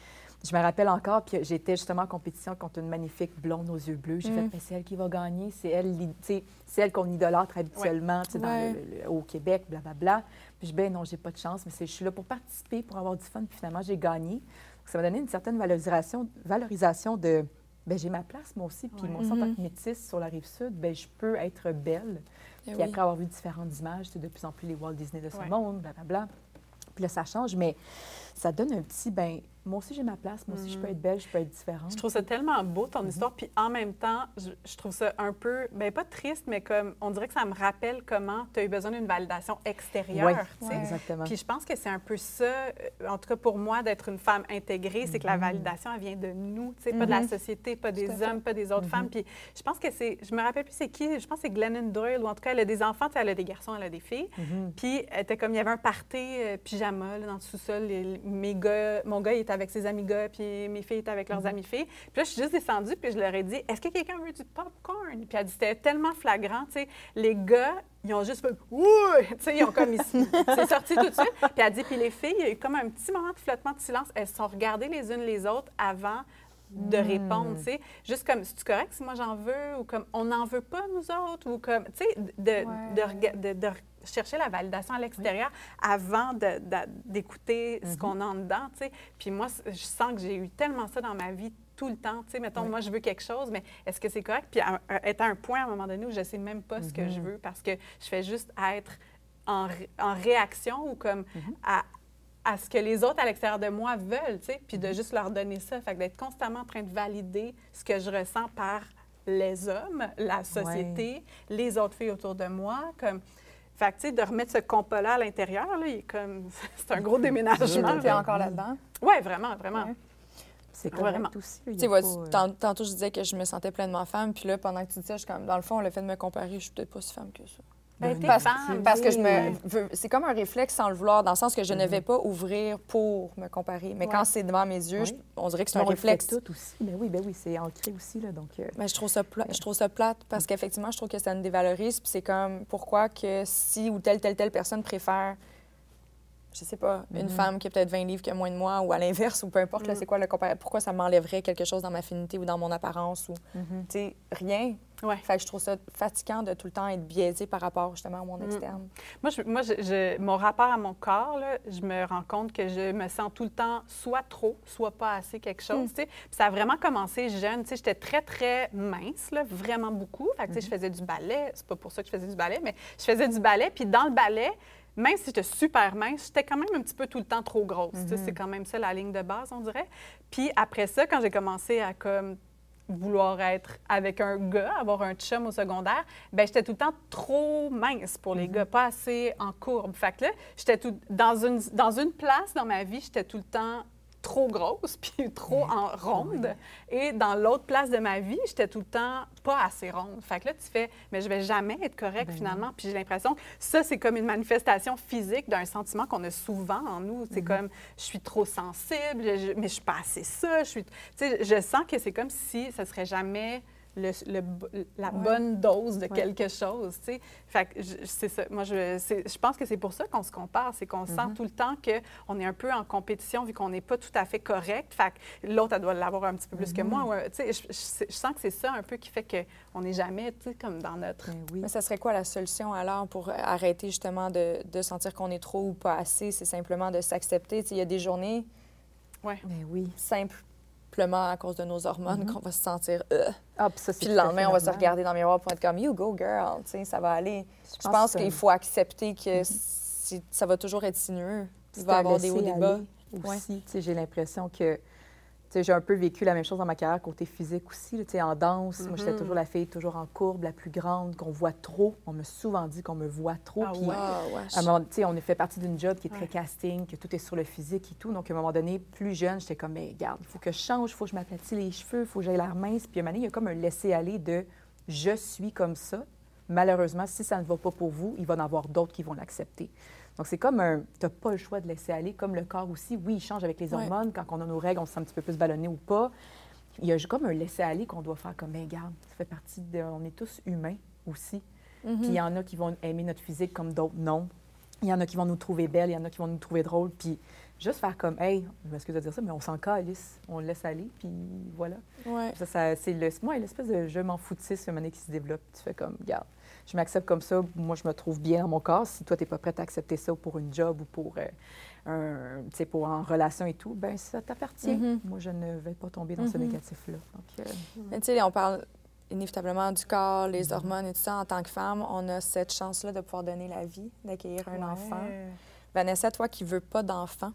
je me rappelle encore, puis j'étais justement en compétition contre une magnifique blonde aux yeux bleus. J'ai fait, Mm. mais c'est elle qui va gagner. C'est elle, c'est elle qu'on idolâtre habituellement tu sais, dans Ouais. le- le- au Québec, blablabla. Puis je dis, ben non, j'ai pas de chance, mais je suis là pour participer, pour avoir du fun. Puis finalement, j'ai gagné. Donc, ça m'a donné une certaine valorisation, valorisation de, ben j'ai ma place moi aussi. Puis Ouais. moi aussi, en tant que métisse sur la rive sud, ben je peux être belle. Eh Puis oui. après avoir vu différentes images, c'est de plus en plus les Walt Disney de ce Ouais. monde, blablabla. Puis là, ça change, mais ça donne un petit, ben moi aussi j'ai ma place, moi aussi je peux Mhm. être belle, je peux être différente. Je trouve ça tellement beau, ton Mhm. histoire. Puis en même temps, je, je trouve ça un peu, ben pas triste, mais comme, on dirait que ça me rappelle comment tu as eu besoin d'une validation extérieure. Oui, tu sais. Ouais. exactement. Puis je pense que c'est un peu ça, euh, en tout cas pour moi, d'être une femme intégrée, c'est que la Mhm. validation, elle vient de nous, tu sais, pas de la Mhm. société, pas des hommes, pas des autres femmes. Puis je pense que c'est, je me rappelle plus c'est qui, je pense que c'est Glennon Doyle, ou en tout cas, elle a des enfants, tu sais, elle a des garçons, elle a des filles. Puis, elle était comme, il y avait un party euh, pyjama là, dans le sous-sol. Mes gars, mon gars, il était avec ses amis gars, puis mes filles étaient avec leurs Mhm. amis filles. Puis là, je suis juste descendue, puis je leur ai dit, est-ce que quelqu'un veut du popcorn? Puis elle dit, c'était tellement flagrant, tu sais. Les gars, ils ont juste fait, oui! Tu sais, ils ont comme ici. C'est sorti tout de suite. Puis elle dit, puis les filles, il y a eu comme un petit moment de flottement de silence. Elles se sont regardées les unes les autres avant de Mm. répondre, tu sais. Juste comme, c'est-tu correct si moi j'en veux? Ou comme, on n'en veut pas, nous autres? Ou comme, tu sais, de, Ouais. de, de- de chercher la validation à l'extérieur avant d'écouter ce Mhm. qu'on a en dedans, tu sais. Puis moi, je sens que j'ai eu tellement ça dans ma vie tout le temps, tu sais. Mettons, Oui. moi, je veux quelque chose, mais est-ce que c'est correct? Puis à, à- être à un point, à un moment donné, où je sais même pas ce que je Mhm. veux parce que je fais juste être en, en réaction ou comme Mhm. à, à ce que les autres à l'extérieur de moi veulent, tu sais, puis de juste leur donner ça. Fait que d'être constamment en train de valider ce que je ressens par les hommes, la société, les autres filles autour de moi, comme... Fait que, tu sais, de remettre ce compas-là à l'intérieur, là, il est comme... C'est un gros déménagement. Tu es encore là-dedans? Oui, vraiment, vraiment. Ouais. C'est Vraiment. aussi. Tu vois, pas, euh, tant- tantôt, je disais que je me sentais pleinement femme, puis là, pendant que tu disais, je suis comme, dans le fond, le fait de me comparer, je suis peut-être pas si femme que ça. Ben, t'es Parce, parce que je me c'est comme un réflexe sans le vouloir, dans le sens que je ne vais pas ouvrir pour me comparer. Mais Ouais. quand c'est devant mes yeux, je- on dirait que c'est un réflexe. tout aussi. Ben oui, ben oui, c'est ancré aussi, là, donc... euh, Mais je trouve ça pla- je trouve ça plate parce qu'effectivement, je trouve que ça me dévalorise. Puis c'est comme pourquoi que si ou telle telle telle personne préfère, je sais pas, une Mhm. femme qui a peut-être 20 livres que moins de moi ou à l'inverse ou peu importe, Mm. c'est quoi le compar- Pourquoi ça m'enlèverait quelque chose dans ma finité ou dans mon apparence ou mhm. tu sais rien. Ouais. Fait que je trouve ça fatigant de tout le temps être biaisé par rapport justement à mon Mm. externe. Moi, je, moi je- je- mon rapport à mon corps, là, je me rends compte que je me sens tout le temps soit trop, soit pas assez quelque chose. Puis ça a vraiment commencé jeune. J'étais très, très mince, là, vraiment beaucoup. Fait que, Je faisais du ballet. C'est pas pour ça que je faisais du ballet, mais je faisais du ballet. Puis dans le ballet, même si j'étais super mince, j'étais quand même un petit peu tout le temps trop grosse. sais. C'est quand même ça la ligne de base, on dirait. Puis après ça, quand j'ai commencé à comme vouloir être avec un gars, avoir un chum au secondaire, ben j'étais tout le temps trop mince pour les gars, pas assez en courbe. Fait que là, j'étais dans une dans une place dans ma vie, j'étais tout le temps trop grosse puis trop en ronde. Et dans l'autre place de ma vie, j'étais tout le temps pas assez ronde. Fait que là tu fais mais je vais jamais être correcte finalement, puis j'ai l'impression que ça c'est comme une manifestation physique d'un sentiment qu'on a souvent en nous, c'est comme je suis trop sensible, je- mais je suis pas assez ça, je suis tu sais je sens que c'est comme si ça serait jamais le- le bo- la bonne dose de quelque chose, tu sais. Fait que je- c'est ça. Moi, je, je pense que c'est pour ça qu'on se compare, c'est qu'on sent tout le temps qu'on est un peu en compétition vu qu'on n'est pas tout à fait correct. Fait que l'autre, elle doit l'avoir un petit peu plus que moi. Ouais, tu sais, je, je- je sens que c'est ça un peu qui fait qu'on n'est jamais, tu sais, comme dans notre... Ben oui. Mais ça serait quoi la solution alors pour arrêter justement de, de sentir qu'on est trop ou pas assez? C'est simplement de s'accepter. Tu sais, Il y a des journées Ouais. Ben oui. Simplement à cause de nos hormones qu'on va se sentir euh. Ah, puis ça, Puis le lendemain, on va se regarder dans le miroir pour être comme You go girl, tu sais, ça va aller. Je pense qu'il faut accepter que c'est- ça va toujours être sinueux. Il C'est va y un avoir des hauts, des laisser bas. Ouais. Aussi, Tu sais, j'ai l'impression que tu j'ai un peu vécu la même chose dans ma carrière côté physique aussi. là, tu sais, en danse, moi, j'étais Mhm. toujours la fille toujours en courbe, la plus grande, qu'on voit trop. On m'a souvent dit qu'on me voit trop. Ah puis ouais? À un moment, tu sais, on est fait partie d'une job qui est très Ouais. casting, que tout est sur le physique et tout. Donc, à un moment donné, plus jeune, j'étais comme, mais regarde, il faut que je change, il faut que je m'aplatis les cheveux, il faut que j'aille l'air mince. Puis à un moment donné, il y a comme un laisser-aller de je suis comme ça. Malheureusement, si ça ne va pas pour vous, il va y en avoir d'autres qui vont l'accepter. Donc, c'est comme un. Tu n'as pas le choix de laisser aller, comme le corps aussi. Oui, il change avec les Ouais. hormones. Quand on a nos règles, on se sent un petit peu plus ballonné ou pas. Il y a comme un laisser-aller qu'on doit faire comme, mais regarde, ça fait partie de. On est tous humains aussi. Mhm. Puis il y en a qui vont aimer notre physique comme d'autres non. Il y en a qui vont nous trouver belles, il y en a qui vont nous trouver drôles. Puis juste faire comme, hey, je m'excuse de dire ça, mais on s'en calisse, on le laisse aller, puis voilà. Ouais. Ça, ça- c'est le, moi, l'espèce de je m'en foutisse, donné, qui se développe. Tu fais comme, regarde, je m'accepte comme ça, moi, je me trouve bien dans mon corps. Si toi, tu n'es pas prête à accepter ça pour une job ou pour, euh, un, tu sais, pour en relation et tout, ben ça t'appartient. Mhm. Moi, je ne vais pas tomber dans ce Mhm. négatif-là. Euh, Mais tu sais, on parle inévitablement du corps, les hormones et tout ça. En tant que femme, on a cette chance-là de pouvoir donner la vie, d'accueillir un enfant. Ouais. Vanessa, toi qui veux pas d'enfant,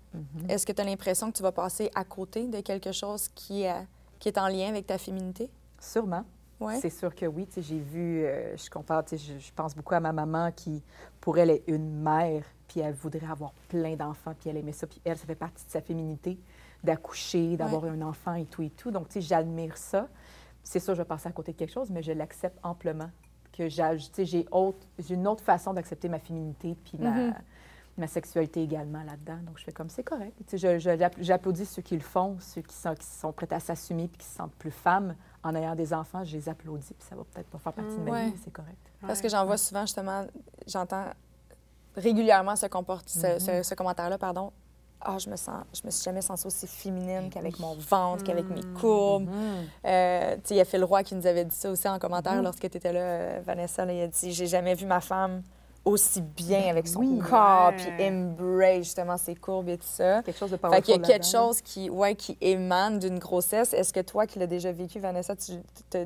est-ce que tu as l'impression que tu vas passer à côté de quelque chose qui est en lien avec ta féminité? Sûrement. Ouais. C'est sûr que oui. J'ai vu, euh, je compare, je, je pense beaucoup à ma maman qui, pour elle, est une mère, puis elle voudrait avoir plein d'enfants, puis elle aimait ça, puis elle, ça fait partie de sa féminité, d'accoucher, d'avoir un enfant et tout et tout. Donc, tu sais, j'admire ça. C'est sûr, je vais passer à côté de quelque chose, mais je l'accepte amplement. Que j'ai, une autre façon d'accepter ma féminité, puis ma, Mhm. ma sexualité également là-dedans. Donc, je fais comme, c'est correct. J'applaudis ceux qui le font, ceux qui sont, qui sont prêts à s'assumer, puis qui se sentent plus femmes en ayant des enfants, je les applaudis, puis ça va peut-être pas faire partie de ma Ouais. vie, c'est correct. Parce que j'en vois souvent, justement, j'entends régulièrement ce, comport- ce, ce- ce commentaire-là, pardon. Ah, je me sens, je me suis jamais sentie aussi féminine qu'avec mon ventre, qu'avec mes courbes. Euh, tu sais, il y a Phil Roy qui nous avait dit ça aussi en commentaire lorsque tu étais là, euh, Vanessa. là, il a dit J'ai jamais vu ma femme aussi bien avec son oui. corps, puis embrace justement ses courbes et tout ça. Quelque chose de Fait qu'il y a quelque chose qui, ouais, qui émane d'une grossesse. Est-ce que toi qui l'as déjà vécu, Vanessa, tu, te-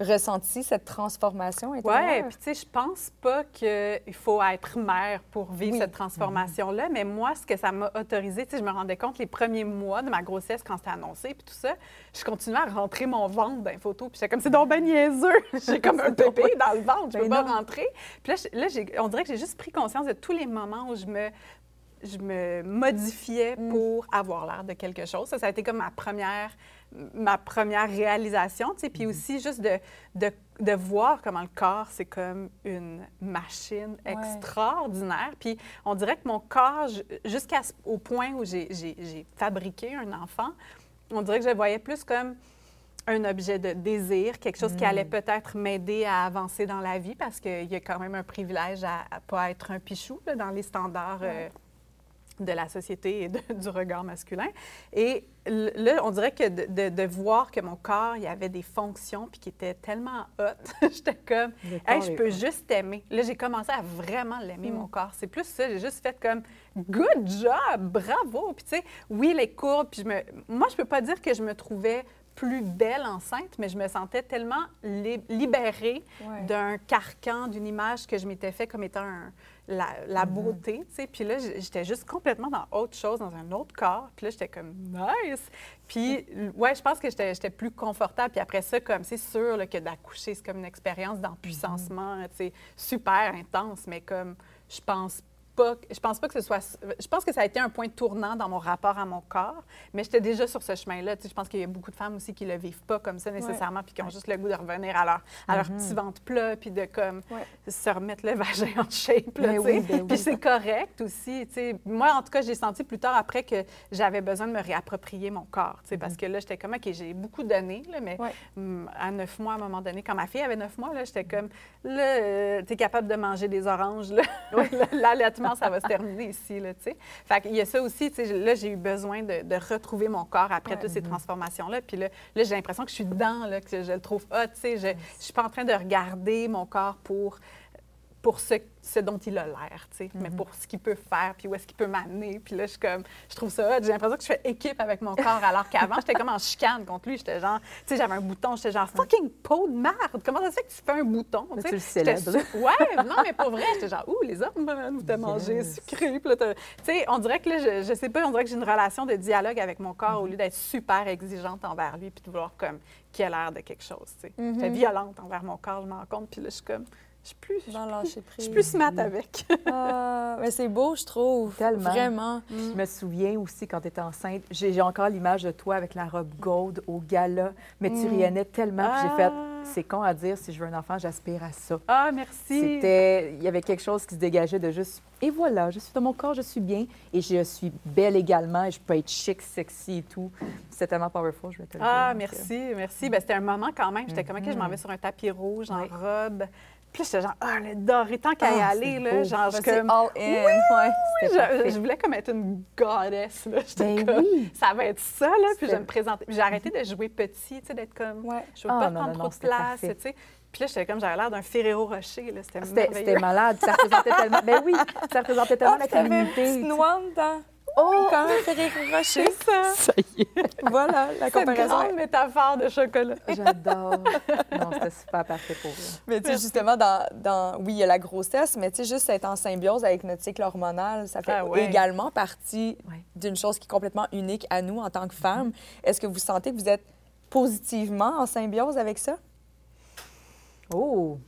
ressenti cette transformation Oui, puis tu sais, je pense pas qu'il faut être mère pour vivre Oui. cette transformation-là, mais moi, ce que ça m'a autorisé, tu sais, je me rendais compte les premiers mois de ma grossesse, quand c'était annoncé, puis tout ça, je continuais à rentrer mon ventre dans les photos, puis j'étais comme, c'est donc ben niaiseux! J'ai comme un bébé dans le ventre, je peux Ben pas non. rentrer. Puis là, là on dirait que j'ai juste pris conscience de tous les moments où je me je me modifiais Mm. pour avoir l'air de quelque chose. Ça, ça a été comme ma première, ma première réalisation, tu sais. Mm-hmm. Puis aussi, juste de, de, de voir comment le corps, c'est comme une machine extraordinaire. Puis on dirait que mon corps, ju- jusqu'à ce- au point où j'ai- fabriqué un enfant, on dirait que je le voyais plus comme un objet de désir, quelque chose qui allait peut-être m'aider à avancer dans la vie parce qu'il y a quand même un privilège à ne pas être un pichou là, dans les standards euh, de la société et de- du regard masculin. Et là, on dirait que de, de- de voir que mon corps, il y avait des fonctions puis qui étaient tellement hot, j'étais comme, hey, je peux juste aimer. Là, j'ai commencé à vraiment l'aimer, Mm. mon corps. C'est plus ça, j'ai juste fait comme, good job, bravo. Puis tu sais, oui, les courbes, puis je me... Moi, je peux pas dire que je me trouvais plus belle enceinte, mais je me sentais tellement li- libérée Ouais. d'un carcan, d'une image que je m'étais fait comme étant un- la, la Mm-hmm. beauté, tu sais. Puis là, j'étais juste complètement dans autre chose, dans un autre corps. Puis là, j'étais comme nice. Puis, ouais, je pense que j'étais plus confortable. Puis après ça, comme c'est sûr là, que d'accoucher, c'est comme une expérience d'empuissancement, Mm-hmm. tu sais, super intense, mais comme je pense pas, je pense pas que ce soit, je pense que ça a été un point tournant dans mon rapport à mon corps, mais j'étais déjà sur ce chemin-là. Tu sais, je pense qu'il y a beaucoup de femmes aussi qui le vivent pas comme ça nécessairement, puis qui ont juste le goût de revenir à leur, à leur petit ventre plat, puis de comme se remettre le vagin en shape, là, Ben oui, ben oui. Puis c'est correct aussi, tu sais. Moi, en tout cas, j'ai senti plus tard après que j'avais besoin de me réapproprier mon corps, tu sais, parce que là, j'étais comme, OK, j'ai beaucoup donné, là, mais hum, à neuf mois, à un moment donné, quand ma fille avait neuf mois, j'étais comme, là, tu es capable de manger des oranges, là. Ça va se terminer ici, là, tu sais. Fait qu'il y a ça aussi, tu sais, là, j'ai eu besoin de, de retrouver mon corps après toutes ces transformations-là. Puis là, là j'ai l'impression que je suis dedans, là, que je le trouve hot, tu sais. Je je suis pas en train de regarder mon corps pour pour ce, ce dont il a l'air, tu sais, mais pour ce qu'il peut faire, puis où est-ce qu'il peut m'amener. Puis là, je suis comme, je trouve ça. J'ai l'impression que je fais équipe avec mon corps, alors qu'avant, j'étais comme en chicane contre lui. J'étais genre, tu sais, j'avais un bouton, j'étais genre, fucking peau de merde! Comment ça se fait que tu fais un bouton? Là, tu le célèbres. Ouais, non, mais pour vrai, j'étais genre, ouh, les hommes nous t'as mangé Yes. sucré. Puis là, tu sais, on dirait que là, je, je sais pas, on dirait que j'ai une relation de dialogue avec mon corps au lieu d'être super exigeante envers lui, puis de vouloir comme qu'il a l'air de quelque chose, tu sais. J'étais violente envers mon corps, je m'en rends compte, puis là, je suis comme, suis plus, je Dans suis plus smart avec. Ah, mais c'est beau, je trouve. Tellement. Vraiment. Je me souviens aussi quand tu étais enceinte, j'ai encore l'image de toi avec la robe gold au gala, mais tu riais tellement. puis J'ai fait, Ah. c'est con à dire, si je veux un enfant, j'aspire à ça. Ah, merci. C'était, il y avait quelque chose qui se dégageait de juste, et voilà, je suis dans mon corps, je suis bien, et je suis belle également, et je peux être chic, sexy et tout. C'était tellement powerful, je vais te le dire. Ah, merci, merci. Ben, c'était un moment quand même. J'étais comme, OK, je m'en vais sur un tapis rouge en robe. Puis là, j'étais genre, ah, le doré, tant qu'à y Ah, aller, là. Genre, je comme. all in. ouais. c'était Je, voulais comme être une goddess, là. J'étais Ben comme, oui. ça va être ça, là. Puis je vais me présenter. Puis J'ai arrêté de jouer petit, tu sais, d'être comme. Ouais. Je veux Ah, pas non, prendre trop de place, tu sais. Puis là, j'étais comme, j'avais l'air d'un Ferrero Rocher, là. C'était C'était, malade, ça représentait tellement, ben oui, ça représentait tellement Ah, la puis t'avais une petite dedans. Oh! Comme un Ferrero Rocher. C'est ça. Ça y est. voilà, la Cette comparaison. grande métaphore de chocolat. J'adore. Non, c'était super parfait pour eux. Mais tu sais, justement, dans, dans- oui, il y a la grossesse, mais tu sais, juste être en symbiose avec notre cycle hormonal, ça fait Ah ouais. également partie Ouais. d'une chose qui est complètement unique à nous en tant que femmes. Est-ce que vous sentez que vous êtes positivement en symbiose avec ça? Oh!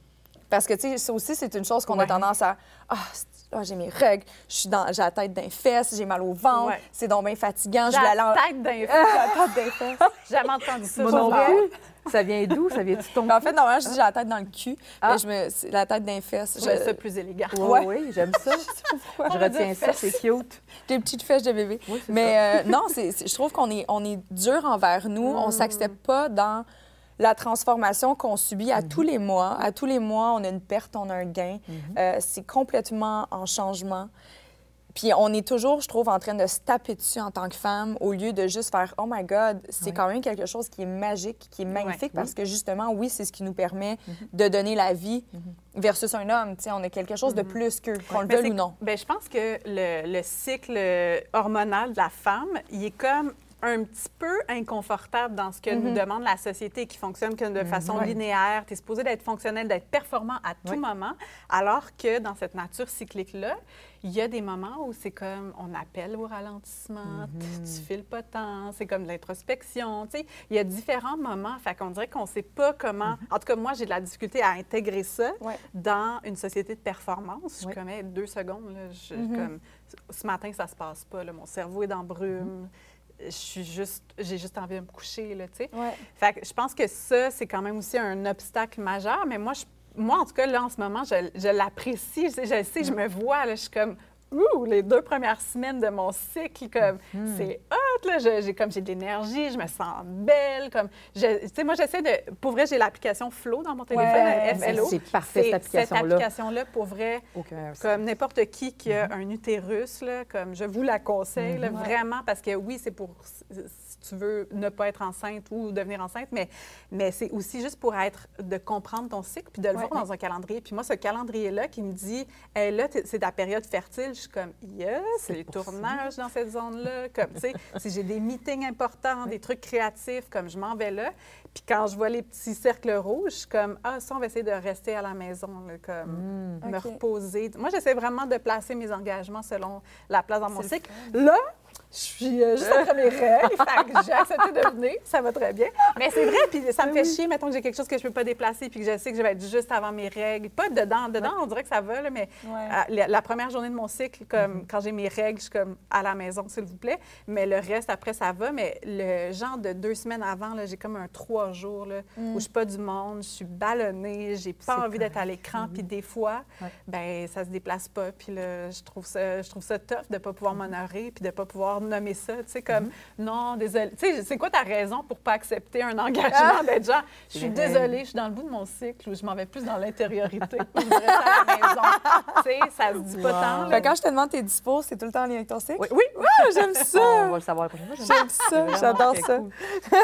Parce que, tu sais, ça aussi, c'est une chose qu'on a tendance à... Ah, c'est- ah, j'ai mes règles, je suis dans, j'ai la tête d'un fesse, j'ai mal au ventre, Ouais. c'est donc bien fatigant, J'ai la tête d'un J'ai la tête d'un fesse. J'ai jamais entendu ça. Moi non plus. Ça vient d'où? Ça vient de ton En fait, normalement, je dis j'ai la tête dans le cul, Ah. mais je me... c'est la tête d'un fesse. Je ça plus élégant. Oui, Ouais. oui, j'aime ça. Je retiens ça, c'est cute. Des petites fesses de bébé. Oui, c'est Mais euh, non, c'est, c'est- je trouve qu'on est, on est dur envers nous. On Mm. s'accepte pas dans la transformation qu'on subit à tous les mois. À tous les mois, on a une perte, on a un gain. Mm-hmm. Euh, c'est complètement en changement. Puis on est toujours, je trouve, en train de se taper dessus en tant que femme au lieu de juste faire Oh my God, c'est quand même quelque chose qui est magique, qui est magnifique parce que justement, oui, c'est ce qui nous permet Mm-hmm. de donner la vie versus un homme. On a quelque chose de plus qu'eux, qu'on le Mais veuille ou non. Ben, je pense que le, le cycle hormonal de la femme, il est comme un petit peu inconfortable dans ce que nous demande la société qui fonctionne que de façon Ouais. linéaire. Tu es supposé d'être fonctionnel, d'être performant à tout Oui. moment, alors que dans cette nature cyclique-là, il y a des moments où c'est comme on appelle au ralentissement, tu- tu files pas tant, c'est comme de l'introspection. Tu sais, il y a différents moments. Fait qu'on dirait qu'on sait pas comment. En tout cas, moi, j'ai de la difficulté à intégrer ça dans une société de performance. Je Oui. connais deux secondes. là, je- Mhm. comme, ce matin, ça se passe pas. là, mon cerveau est dans brume. Je suis juste, j'ai juste envie de me coucher, là, tu sais. Ouais. Fait que je pense que ça, c'est quand même aussi un obstacle majeur. Mais moi, je, moi en tout cas, là, en ce moment, je, je l'apprécie. Je, sais- je sais, je me vois, là, je suis comme, ouh, les deux premières semaines de mon cycle, comme, c'est hot, là. J'ai comme, j'ai de l'énergie, je me sens belle. Comme, tu sais, moi, j'essaie de. Pour vrai, j'ai l'application Flow dans mon téléphone, Ouais, FLO. c'est parfait, cette Cette application-là. application-là, pour vrai, Aucun. comme n'importe qui qui a un utérus, là, comme je vous la conseille, là, vraiment, parce que oui, c'est pour tu veux ne pas être enceinte ou devenir enceinte, mais, mais c'est aussi juste pour être, de comprendre ton cycle puis de le Ouais. voir dans un calendrier. Puis moi, ce calendrier-là qui me dit, hey, là, c'est ta période fertile, je suis comme, yes, C'est les ça. tournages dans cette zone-là, comme, tu sais, si j'ai des meetings importants, des trucs créatifs, comme je m'en vais là. Puis quand je vois les petits cercles rouges, je suis comme, ah, ça, on va essayer de rester à la maison, là, comme me OK. reposer. Moi, j'essaie vraiment de placer mes engagements selon la place dans mon cycle. Là, je suis euh, juste après mes règles, j'ai accepté de venir, ça va très bien. Mais c'est vrai, puis ça me fait chier, mettons que j'ai quelque chose que je peux pas déplacer, puis que je sais que je vais être juste avant mes règles. Pas dedans, dedans, on dirait que ça va, là, mais Ouais. à- la, la première journée de mon cycle, comme quand j'ai mes règles, je suis comme à la maison, s'il vous plaît. Mais le reste, après, ça va. Mais le genre de deux semaines avant, j'ai comme un trois jours là, où je suis pas du monde, je suis ballonnée, j'ai pas envie d'être à l'écran. Puis des fois, Ouais. ben ça se déplace pas. Puis là, je trouve ça, je trouve ça tough de pas pouvoir m'honorer puis de pas pouvoir nommer ça. Tu sais, comme, non, désolé. Tu sais, c'est quoi ta raison pour pas accepter un engagement d'être genre, je suis désolée, je suis dans le bout de mon cycle ou je m'en vais plus dans l'intériorité. je voudrais rester à la maison. tu sais, ça se dit pas tant. Fait quand je te demande tes dispos, c'est tout le temps en lien avec ton cycle? Oui, oui. Ah, j'aime ça! On va le savoir la prochaine fois. J'aime ça, j'adore ça. cool.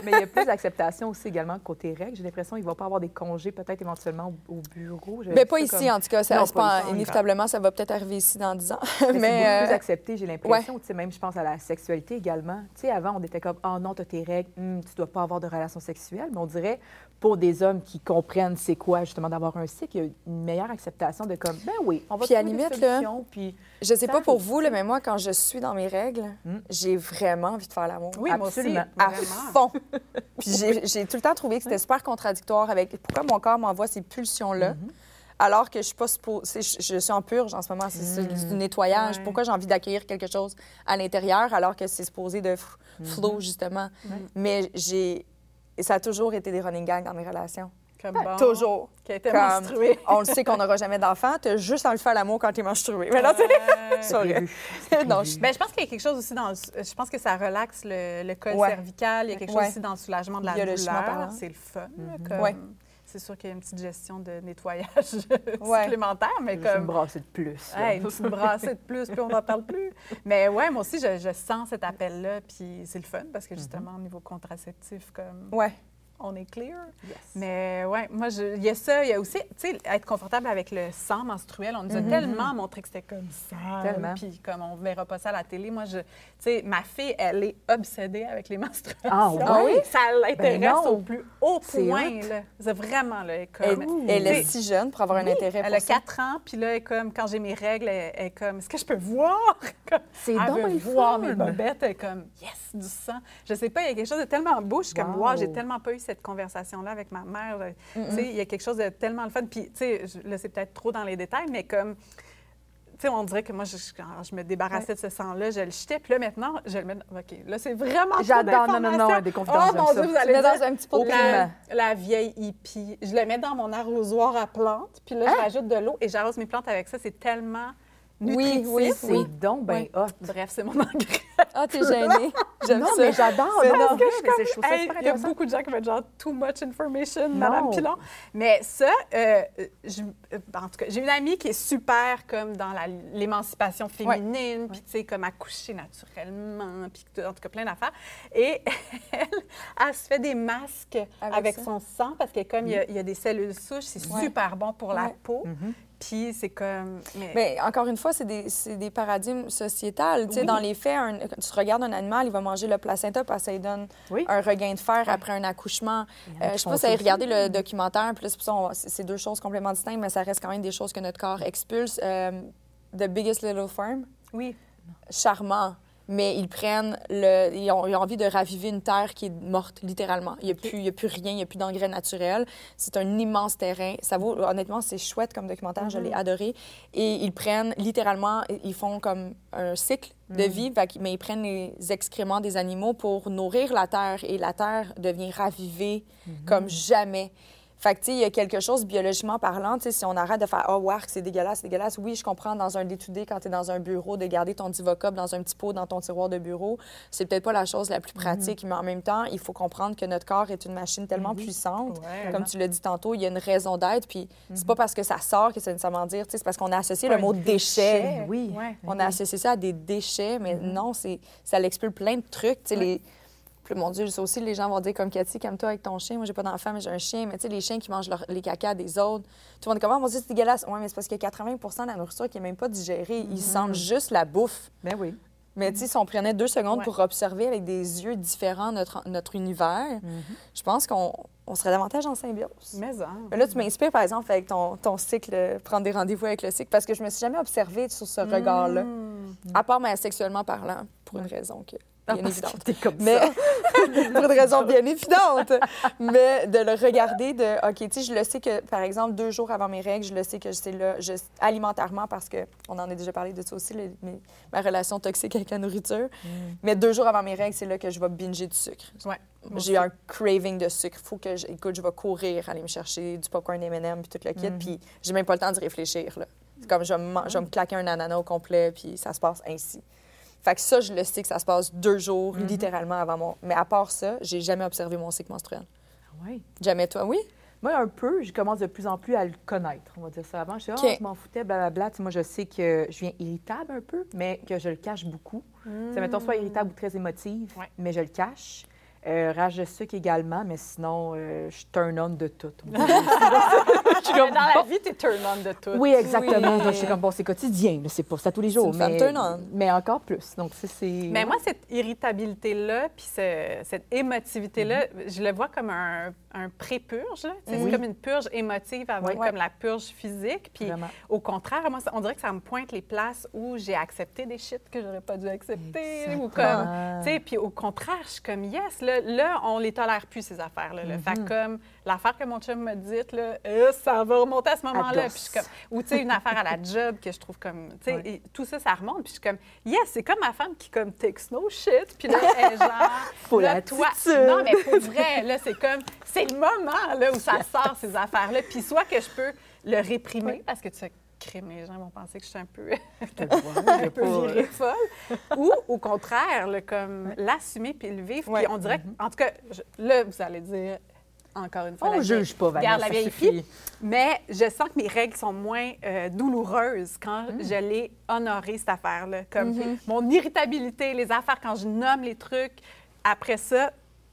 Mais il y a plus d'acceptation aussi également côté règles. J'ai l'impression qu'il ne va pas avoir des congés peut-être éventuellement au, au bureau. J'avais Mais pas ici, comme- en tout cas. Ça, Non, c'est pas pas- ici. inévitablement, ça va peut-être arriver ici dans 10 ans. Mais, c'est beaucoup Mais, plus euh, accepté, j'ai l'impression. Tu sais, Même, je pense à la sexualité également. Tu sais, avant, on était comme, oh non, tu as tes règles, hum, tu dois pas avoir de relations sexuelles. Mais on dirait, pour des hommes qui comprennent c'est quoi, justement, d'avoir un cycle, il y a une meilleure acceptation de comme, ben oui, on va Puis à trouver des limite, là, solutions, puis je sais pas pour vous, là, mais moi, quand je suis dans mes règles, Mm. j'ai vraiment envie de faire l'amour. oui, moi aussi, absolument. à fond. Puis j'ai tout le temps trouvé que c'était super contradictoire avec pourquoi mon corps m'envoie ces pulsions-là. Mm-hmm. Alors que je suis pas supposée, je, je suis en purge en ce moment, c'est c'est du nettoyage. Ouais. Pourquoi j'ai envie d'accueillir quelque chose à l'intérieur alors que c'est supposé de Mm-hmm. flow justement? Mais j'ai, ça a toujours été des running gangs dans mes relations. Comme bon, Toujours. Qui a été Comme- menstruée. On le sait qu'on n'aura jamais d'enfant, t'as juste à le faire l'amour quand t'es menstrué. Mais là, tu sais, non, je- Ben, je pense qu'il y a quelque chose aussi dans le, je pense que ça relaxe le, le col Ouais. cervical. Il y a quelque chose Ouais. aussi dans le soulagement de la douleur. C'est le fun. Mhm. comme- Ouais. C'est sûr qu'il y a une petite gestion de nettoyage Ouais. supplémentaire, mais Juste une comme brassée de plus. hey, une petite brassée de plus, puis on n'en parle plus. Mais ouais, moi aussi, je, je sens cet appel-là, puis c'est le fun parce que justement, au niveau contraceptif, comme Ouais. On est clear. Yes. Mais ouais, moi, il y a ça. Il y a aussi, tu sais, être confortable avec le sang menstruel. On nous a Mhm. tellement montré que c'était comme ça. Tellement. Puis comme on verra pas ça à la télé, moi, je, tu sais, ma fille, elle est obsédée avec les menstruations. Ah oui? Ça l'intéresse Ben au plus haut point. C'est vraiment, là, elle est Elle, comme... elle est si jeune pour avoir un intérêt Elle pour a ça. 4 ans, puis là, elle est comme, quand j'ai mes règles, elle, elle est comme, est-ce que je peux voir? Comme, C'est elle donc veut voir fun. mes bobettes, elle est comme, yes, du sang. Je sais pas, il y a quelque chose de tellement beau, je suis comme, Wow. wow, j'ai tellement pas eu cette conversation-là avec ma mère. Tu sais, il y a quelque chose de tellement le fun. Puis, tu sais, là, c'est peut-être trop dans les détails, mais comme, tu sais, on dirait que moi, je, quand je me débarrassais de ce sang-là, je le jetais. Puis là, maintenant, je le mets. dans- OK, là, c'est vraiment. J'adore. Non, non, non, des confidences, Oh mon Dieu, ça. vous allez dire- dans un petit pot la, la vieille hippie. Je le mets dans mon arrosoir à plantes, puis là, Hein? je rajoute de l'eau et j'arrose mes plantes avec ça. C'est tellement nutritif. oui, C'est oui. donc bien Oui. hot. Bref, c'est mon engrais. Ah, t'es gênée. J'aime Non, ça. mais j'adore. C'est mais c'est- je Hey, il y a beaucoup de gens qui être genre too much information. Madame Pilon. Mais ça, euh, je- euh, en tout cas, j'ai une amie qui est super comme dans la- l'émancipation féminine, puis tu sais, comme accoucher naturellement, puis en tout cas plein d'affaires. Et elle, elle se fait des masques Avec son sang parce que comme il y a- il y, a des cellules souches, c'est super bon pour la peau. Mhm. Puis c'est comme. Mais, encore une fois, c'est des, des paradigmes sociétals. Tu sais, Oui. Dans les faits, un- tu regardes un animal, il va manger le placenta parce que ça lui donne Oui. un regain de fer après un accouchement. Euh, je sais pas si vous avez regardé le documentaire, puis c'est deux choses complètement distinctes, mais ça reste quand même des choses que notre corps expulse. Euh, The Biggest Little Farm, oui. charmant, mais ils prennent le. Ils ont, ils ont envie de raviver une terre qui est morte, littéralement. Il n'y a, plus- il y a plus rien, il n'y a plus d'engrais naturels. C'est un immense terrain. Ça vaut, honnêtement, c'est chouette comme documentaire, je l'ai adoré. Et ils prennent littéralement, ils font comme un cycle de vie, fait que- mais ils prennent les excréments des animaux pour nourrir la terre et la terre devient ravivée comme jamais. Fait que, tu sais, il y a quelque chose biologiquement parlant, tu sais, si on arrête de faire « Oh, wark, c'est dégueulasse, c'est dégueulasse », oui, je comprends dans un day-to-day, quand tu es dans un bureau, de garder ton Divocop dans un petit pot dans ton tiroir de bureau, c'est peut-être pas la chose la plus pratique, mais en même temps, il faut comprendre que notre corps est une machine tellement puissante. Ouais. Comme tu l'as dit tantôt, il y a une raison d'être, puis c'est pas parce que ça sort que c'est nécessairement dire, tu sais, c'est parce qu'on a associé le mot déchet. Oui. Ouais. On a associé ça à des déchets, mais non, c'est ça l'expulse plein de trucs. Tu sais, les... Puis, mon Dieu, ça aussi, les gens vont dire comme Cathy, calme-toi avec ton chien. Moi, j'ai pas d'enfant, mais j'ai un chien. Mais tu sais, les chiens qui mangent leur- les cacas des autres. Tout le monde est comme, Ah, mon Dieu, c'est dégueulasse. Oui, mais c'est parce qu'il y a 80% de la nourriture qui est même pas digérée. Ils sentent juste la bouffe. Ben oui. Mais tu sais, si on prenait deux secondes Ouais. pour observer avec des yeux différents notre, notre univers, je pense qu'on on serait davantage en symbiose. Mais hein. Mais là, tu m'inspires, par exemple, avec ton, ton cycle, prendre des rendez-vous avec le cycle, parce que je me suis jamais observée sur ce regard-là, Mm. à part mais sexuellement parlant, pour une raison que, bien parce évidente. que t'es comme Mais ça. pour une raison bien évidente. Mais de le regarder de, OK, tu sais, je le sais que, par exemple, deux jours avant mes règles, je le sais que c'est là, je, alimentairement, parce que on en a déjà parlé de ça aussi, le- mes- ma relation toxique avec la nourriture. Mais deux jours avant mes règles, c'est là que je vais binger du sucre. Ouais. J'ai un craving de sucre. Faut que, je, écoute, je vais courir, aller me chercher du popcorn M&M puis tout le kit, puis j'ai même pas le temps d'y réfléchir. là. C'est comme je vais, me je vais me claquer un ananas au complet, puis ça se passe ainsi. Fait que ça, je le sais que ça se passe deux jours, littéralement, avant mon... Mais à part ça, j'ai jamais observé mon cycle menstruel. Oui. Jamais toi, oui? Moi, un peu, je commence de plus en plus à le connaître, on va dire ça. Avant, je disais, OK. Ah, je m'en foutais, blablabla. Tu sais, moi, je sais que je viens irritable un peu, mais que je le cache beaucoup. C'est, mettons, soit irritable ou très émotive, Ouais. mais je le cache. Euh, rage de sucre également, mais sinon, euh, je turn on de tout. Je suis comme, dans la bon. vie, t'es turn on de tout. Oui, exactement. Oui. Donc, je suis comme, bon, c'est quotidien, c'est pas ça tous les jours. mais, turn on. mais encore plus. Donc, ça, c'est. Mais moi, cette irritabilité-là, puis ce- cette émotivité-là, je le vois comme un, un pré-purge. C'est comme une purge émotive avant Oui. comme la purge physique. Puis Vraiment. au contraire, moi, ça- on dirait que ça me pointe les places où j'ai accepté des shit que j'aurais pas dû accepter. Ou comme, tu sais, puis au contraire, je suis comme, yes, là, là on les tolère plus, ces affaires-là. là. Fait que comme l'affaire que mon chum m'a dite, là, euh, ça va remonter à ce moment-là. Ados. Puis je suis comme, ou tu sais, une affaire à la job que je trouve comme, tu sais, Ouais. tout ça, ça remonte. Puis je suis comme, yes, c'est comme ma femme qui comme takes no shit. Puis là, elle est genre, Faut là, toi, non, mais pour vrai, là, c'est comme, c'est le moment là où ça sort ces affaires-là. Puis soit que je peux le réprimer parce que tu sais, crime, les gens vont penser que je suis un peu, un peu virée folle. Ou au contraire, comme l'assumer puis le vivre. Puis on dirait, que- en tout cas, je- là, vous allez dire. Encore une fois, On vieille- juge pas, Vanessa. Garde la vieille fille. Mais je sens que mes règles sont moins euh, douloureuses quand Mm. je l'ai honoré, cette affaire-là. Comme mon irritabilité, les affaires, quand je nomme les trucs, après ça,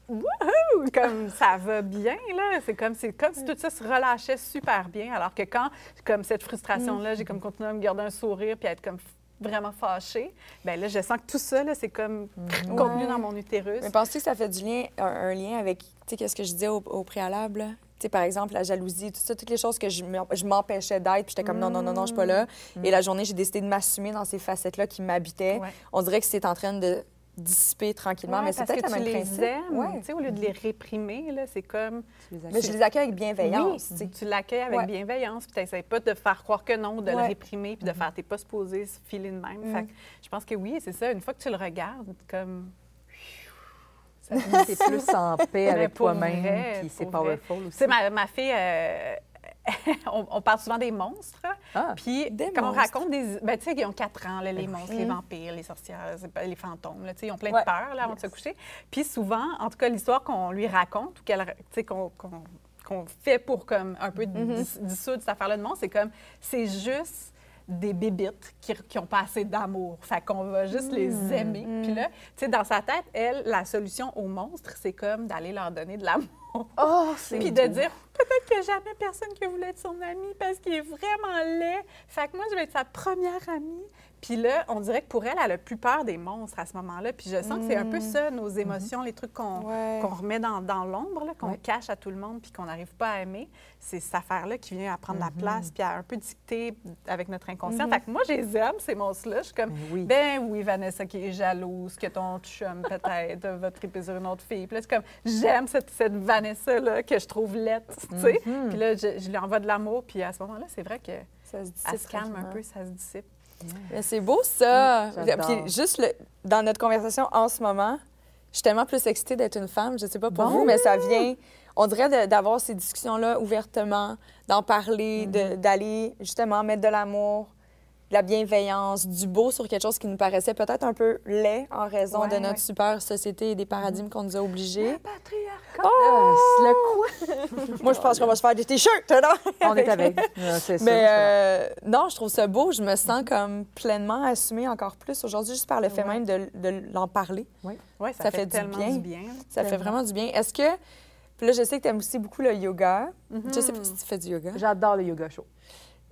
wouhou, comme ça va bien, là. C'est comme, c'est comme si tout ça se relâchait super bien. Alors que quand, comme cette frustration-là, j'ai comme continué à me garder un sourire puis à être comme vraiment fâchée, bien là, je sens que tout ça, là, c'est comme contenu Ouais. dans mon utérus. Mais penses-tu que ça fait du lien, un, un lien avec, tu sais, qu'est-ce que je disais au, au préalable? là? Tu sais, par exemple, la jalousie, tout ça, toutes les choses que je m'empêchais d'être, puis j'étais comme non, non, non, non, je suis pas là. Et la journée, j'ai décidé de m'assumer dans ces facettes-là qui m'habitaient. Ouais. On dirait que c'est en train de dissiper tranquillement, Ouais, mais c'est peut-être tu même les principe. aimes, Ouais. tu sais, au lieu de les réprimer, là, c'est comme... Mais je les accueille avec bienveillance. tu Oui, sais. tu l'accueilles avec Ouais. bienveillance, puis tu n'essaies pas de faire croire que non, de le réprimer, puis de faire t'es pas supposé se filer de même. Mm. Fait que je pense que oui, c'est ça. Une fois que tu le regardes, comme. C'est plus en paix avec toi-même, puis c'est vrai. powerful aussi. ma, ma fille, euh, on, on parle souvent des monstres. Ah. Puis Des quand on raconte des. Ben, tu sais, ils ont quatre ans, là, les Ben monstres, les vampires, les sorcières, les fantômes. Là, tu sais, ils ont plein Ouais. de peurs là, avant de se coucher. Puis souvent, en tout cas, l'histoire qu'on lui raconte ou qu'elle, qu'on, qu'on- qu'on fait pour comme un peu dis- dissoudre cette affaire-là de monstre, c'est comme, c'est juste des bébites qui n'ont pas assez d'amour. Fait qu'on va juste les Hmm. aimer. Puis là, tu sais, dans sa tête, elle, la solution aux monstres, c'est comme d'aller leur donner de l'amour. Oh, c'est Puis de dire, peut-être a jamais personne qui voulait être son ami parce qu'il est vraiment laid. Fait que moi, je vais être sa première amie. Puis là, on dirait que pour elle, elle a plus peur des monstres à ce moment-là. Puis je sens que c'est un peu ça, nos émotions, les trucs qu'on Ouais. remet dans, dans l'ombre, qu'on Ouais. cache à tout le monde puis qu'on n'arrive pas à aimer. C'est cette affaire-là qui vient à prendre la place puis à un peu dicter avec notre inconscient. Fait que moi, je les aime, ces monstres-là. Je suis comme, Ben oui. ben oui, Vanessa qui est jalouse, que ton chum peut-être va triper sur une autre fille. Puis là, c'est comme, j'aime cette, cette Vanessa-là que je trouve laide, tu sais. Puis là, je, je lui envoie de l'amour. Puis à ce moment-là, c'est vrai que Ça se elle se calme un peu, ça se dissipe. C'est beau, ça. Mm. Puis juste le- dans notre conversation en ce moment, je suis tellement plus excitée d'être une femme. Je sais pas pour Bon. vous, mais ça vient. On dirait d'avoir ces discussions-là ouvertement, d'en parler, de- d'aller justement mettre de l'amour, de la bienveillance, du beau sur quelque chose qui nous paraissait peut-être un peu laid en raison Ouais, de notre ouais. super société et des paradigmes qu'on nous a obligés. Patriarcat! Ah, c'est le quoi? Moi, je pense qu'on va se faire des t-shirts, là. On est avec. C'est ça. Mais euh, non, je trouve ça beau. Je me sens comme pleinement assumée encore plus aujourd'hui, juste par le fait même de, de l'en parler. Oui, ça, Ça fait, fait du tellement bien. du bien. Ça fait vraiment du bien. Est-ce que. Puis là, je sais que tu aimes aussi beaucoup le yoga. Je sais pas si tu fais du yoga. J'adore le yoga show.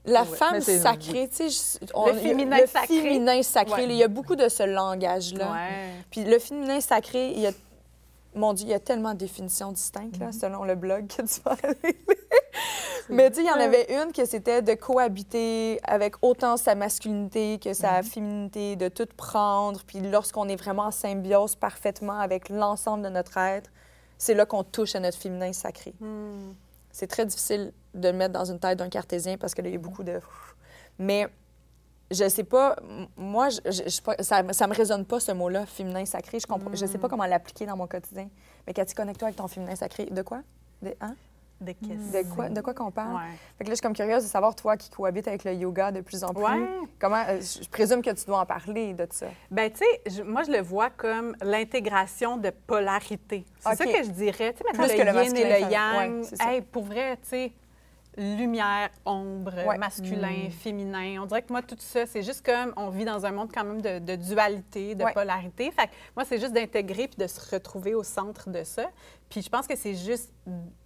La Ouais. femme sacrée, tu sais. Le féminin le sacré. féminin sacré. Ouais. là, Il y a beaucoup de ce langage-là. Ouais. Puis le féminin sacré, il y a. Mon Dieu, il y a tellement de définitions distinctes, Mhm. là, selon le blog que tu vas Mais tu sais, il y en avait une que c'était de cohabiter avec autant sa masculinité que sa Mhm. féminité, de tout prendre. Puis lorsqu'on est vraiment en symbiose parfaitement avec l'ensemble de notre être, c'est là qu'on touche à notre féminin sacré. Hmm. C'est très difficile de le mettre dans une tête d'un cartésien parce que là, il y a beaucoup de... Mais je sais pas, moi, je, ça, ça me résonne pas ce mot-là, féminin sacré. Je comprends, je sais pas comment l'appliquer dans mon quotidien. Mais Cathy, connecte-toi avec ton féminin sacré. De quoi? De, hein? De qu'est-ce? De quoi, de quoi qu'on parle? Ouais. Fait que là, je suis comme curieuse de savoir, toi qui cohabites avec le yoga de plus en plus, Ouais. comment, euh, je présume que tu dois en parler de ça. Ben, tu sais, moi, je le vois comme l'intégration de polarité. C'est OK. ça que je dirais. Tu sais, maintenant, Plus le que le yin et le yang. ouais, hey, pour vrai, tu sais, lumière, ombre, Ouais. masculin, féminin. On dirait que moi, tout ça, c'est juste comme on vit dans un monde quand même de, de dualité, de Ouais. polarité. Fait que moi, c'est juste d'intégrer puis de se retrouver au centre de ça. Puis je pense que c'est juste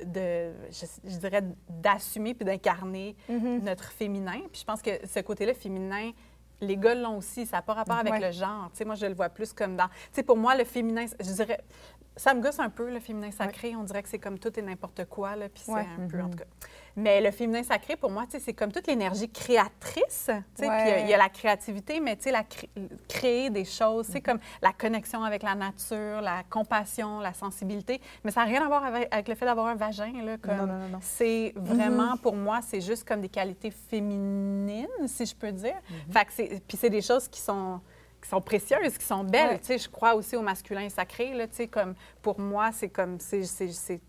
de, je, je dirais, d'assumer puis d'incarner Mm-hmm. notre féminin. Puis je pense que ce côté-là féminin, les gars l'ont aussi. Ça n'a pas rapport avec Ouais. le genre. Tu sais, moi, je le vois plus comme dans. Tu sais, pour moi, le féminin, je dirais. Ça me gosse un peu, le féminin sacré. On dirait que c'est comme tout et n'importe quoi, là. Puis c'est un peu, en tout cas. Mais le féminin sacré, pour moi, c'est comme toute l'énergie créatrice. Puis Ouais. il y, a la créativité, mais la cré- créer des choses, c'est comme la connexion avec la nature, la compassion, la sensibilité. Mais ça n'a rien à voir avec, avec le fait d'avoir un vagin, là. Comme, Non, non, non. C'est vraiment, pour moi, c'est juste comme des qualités féminines, si je peux dire. Fait que c'est, puis c'est des choses qui sont qui sont précieuses, qui sont belles. Ouais. Tu sais, je crois aussi au masculin sacré. Là, tu sais, comme pour moi, c'est comme c'est,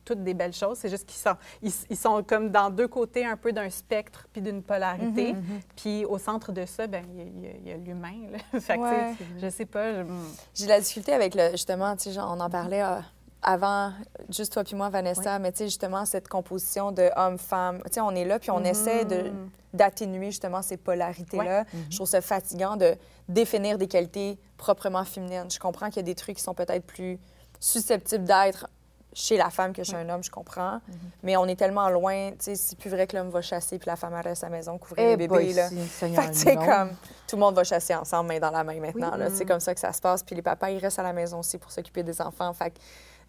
toutes des belles choses. C'est juste qu'ils sont ils, ils sont comme dans deux côtés un peu d'un spectre puis d'une polarité. Puis au centre de ça, ben il y a- l'humain. Ouais. je sais pas. je- J'ai la difficulté avec le. Justement, tu sais, genre, on en parlait euh, avant, juste toi puis moi, Vanessa, mais tu sais, justement, cette composition de homme-femme. Tu sais, on est là puis on essaie de d'atténuer justement ces polarités-là. Je trouve ça fatigant de définir des qualités proprement féminines. Je comprends qu'il y a des trucs qui sont peut-être plus susceptibles d'être chez la femme que chez un homme, je comprends. Mais on est tellement loin, tu sais, c'est plus vrai que l'homme va chasser puis la femme reste à la maison couvrir Eh les bébés, boy, là. Fait que, tu sais, non. comme tout le monde va chasser ensemble, main dans la main maintenant. là. C'est comme ça que ça se passe. Puis les papas, ils restent à la maison aussi pour s'occuper des enfants. Fait que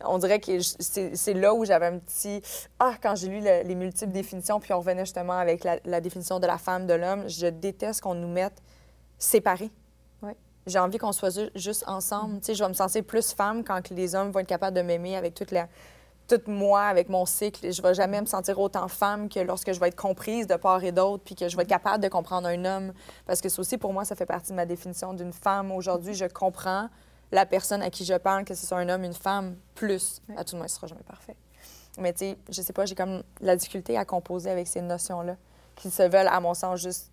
on dirait que c'est là où j'avais un petit. Ah, quand j'ai lu le- les multiples définitions, puis on revenait justement avec la, la définition de la femme, de l'homme, je déteste qu'on nous mette séparés. Ouais. J'ai envie qu'on soit ju- juste ensemble. Tu sais, je vais me sentir plus femme quand que les hommes vont être capables de m'aimer avec toute la toute moi, avec mon cycle. Je vais jamais me sentir autant femme que lorsque je vais être comprise de part et d'autre, puis que je vais être capable de comprendre un homme. Parce que ça aussi, pour moi, ça fait partie de ma définition d'une femme. Aujourd'hui, je comprends la personne à qui je parle, que ce soit un homme, une femme, plus. À tout le moins, ce sera jamais parfait. Mais tu sais, je sais pas, j'ai comme la difficulté à composer avec ces notions-là, qui se veulent, à mon sens, juste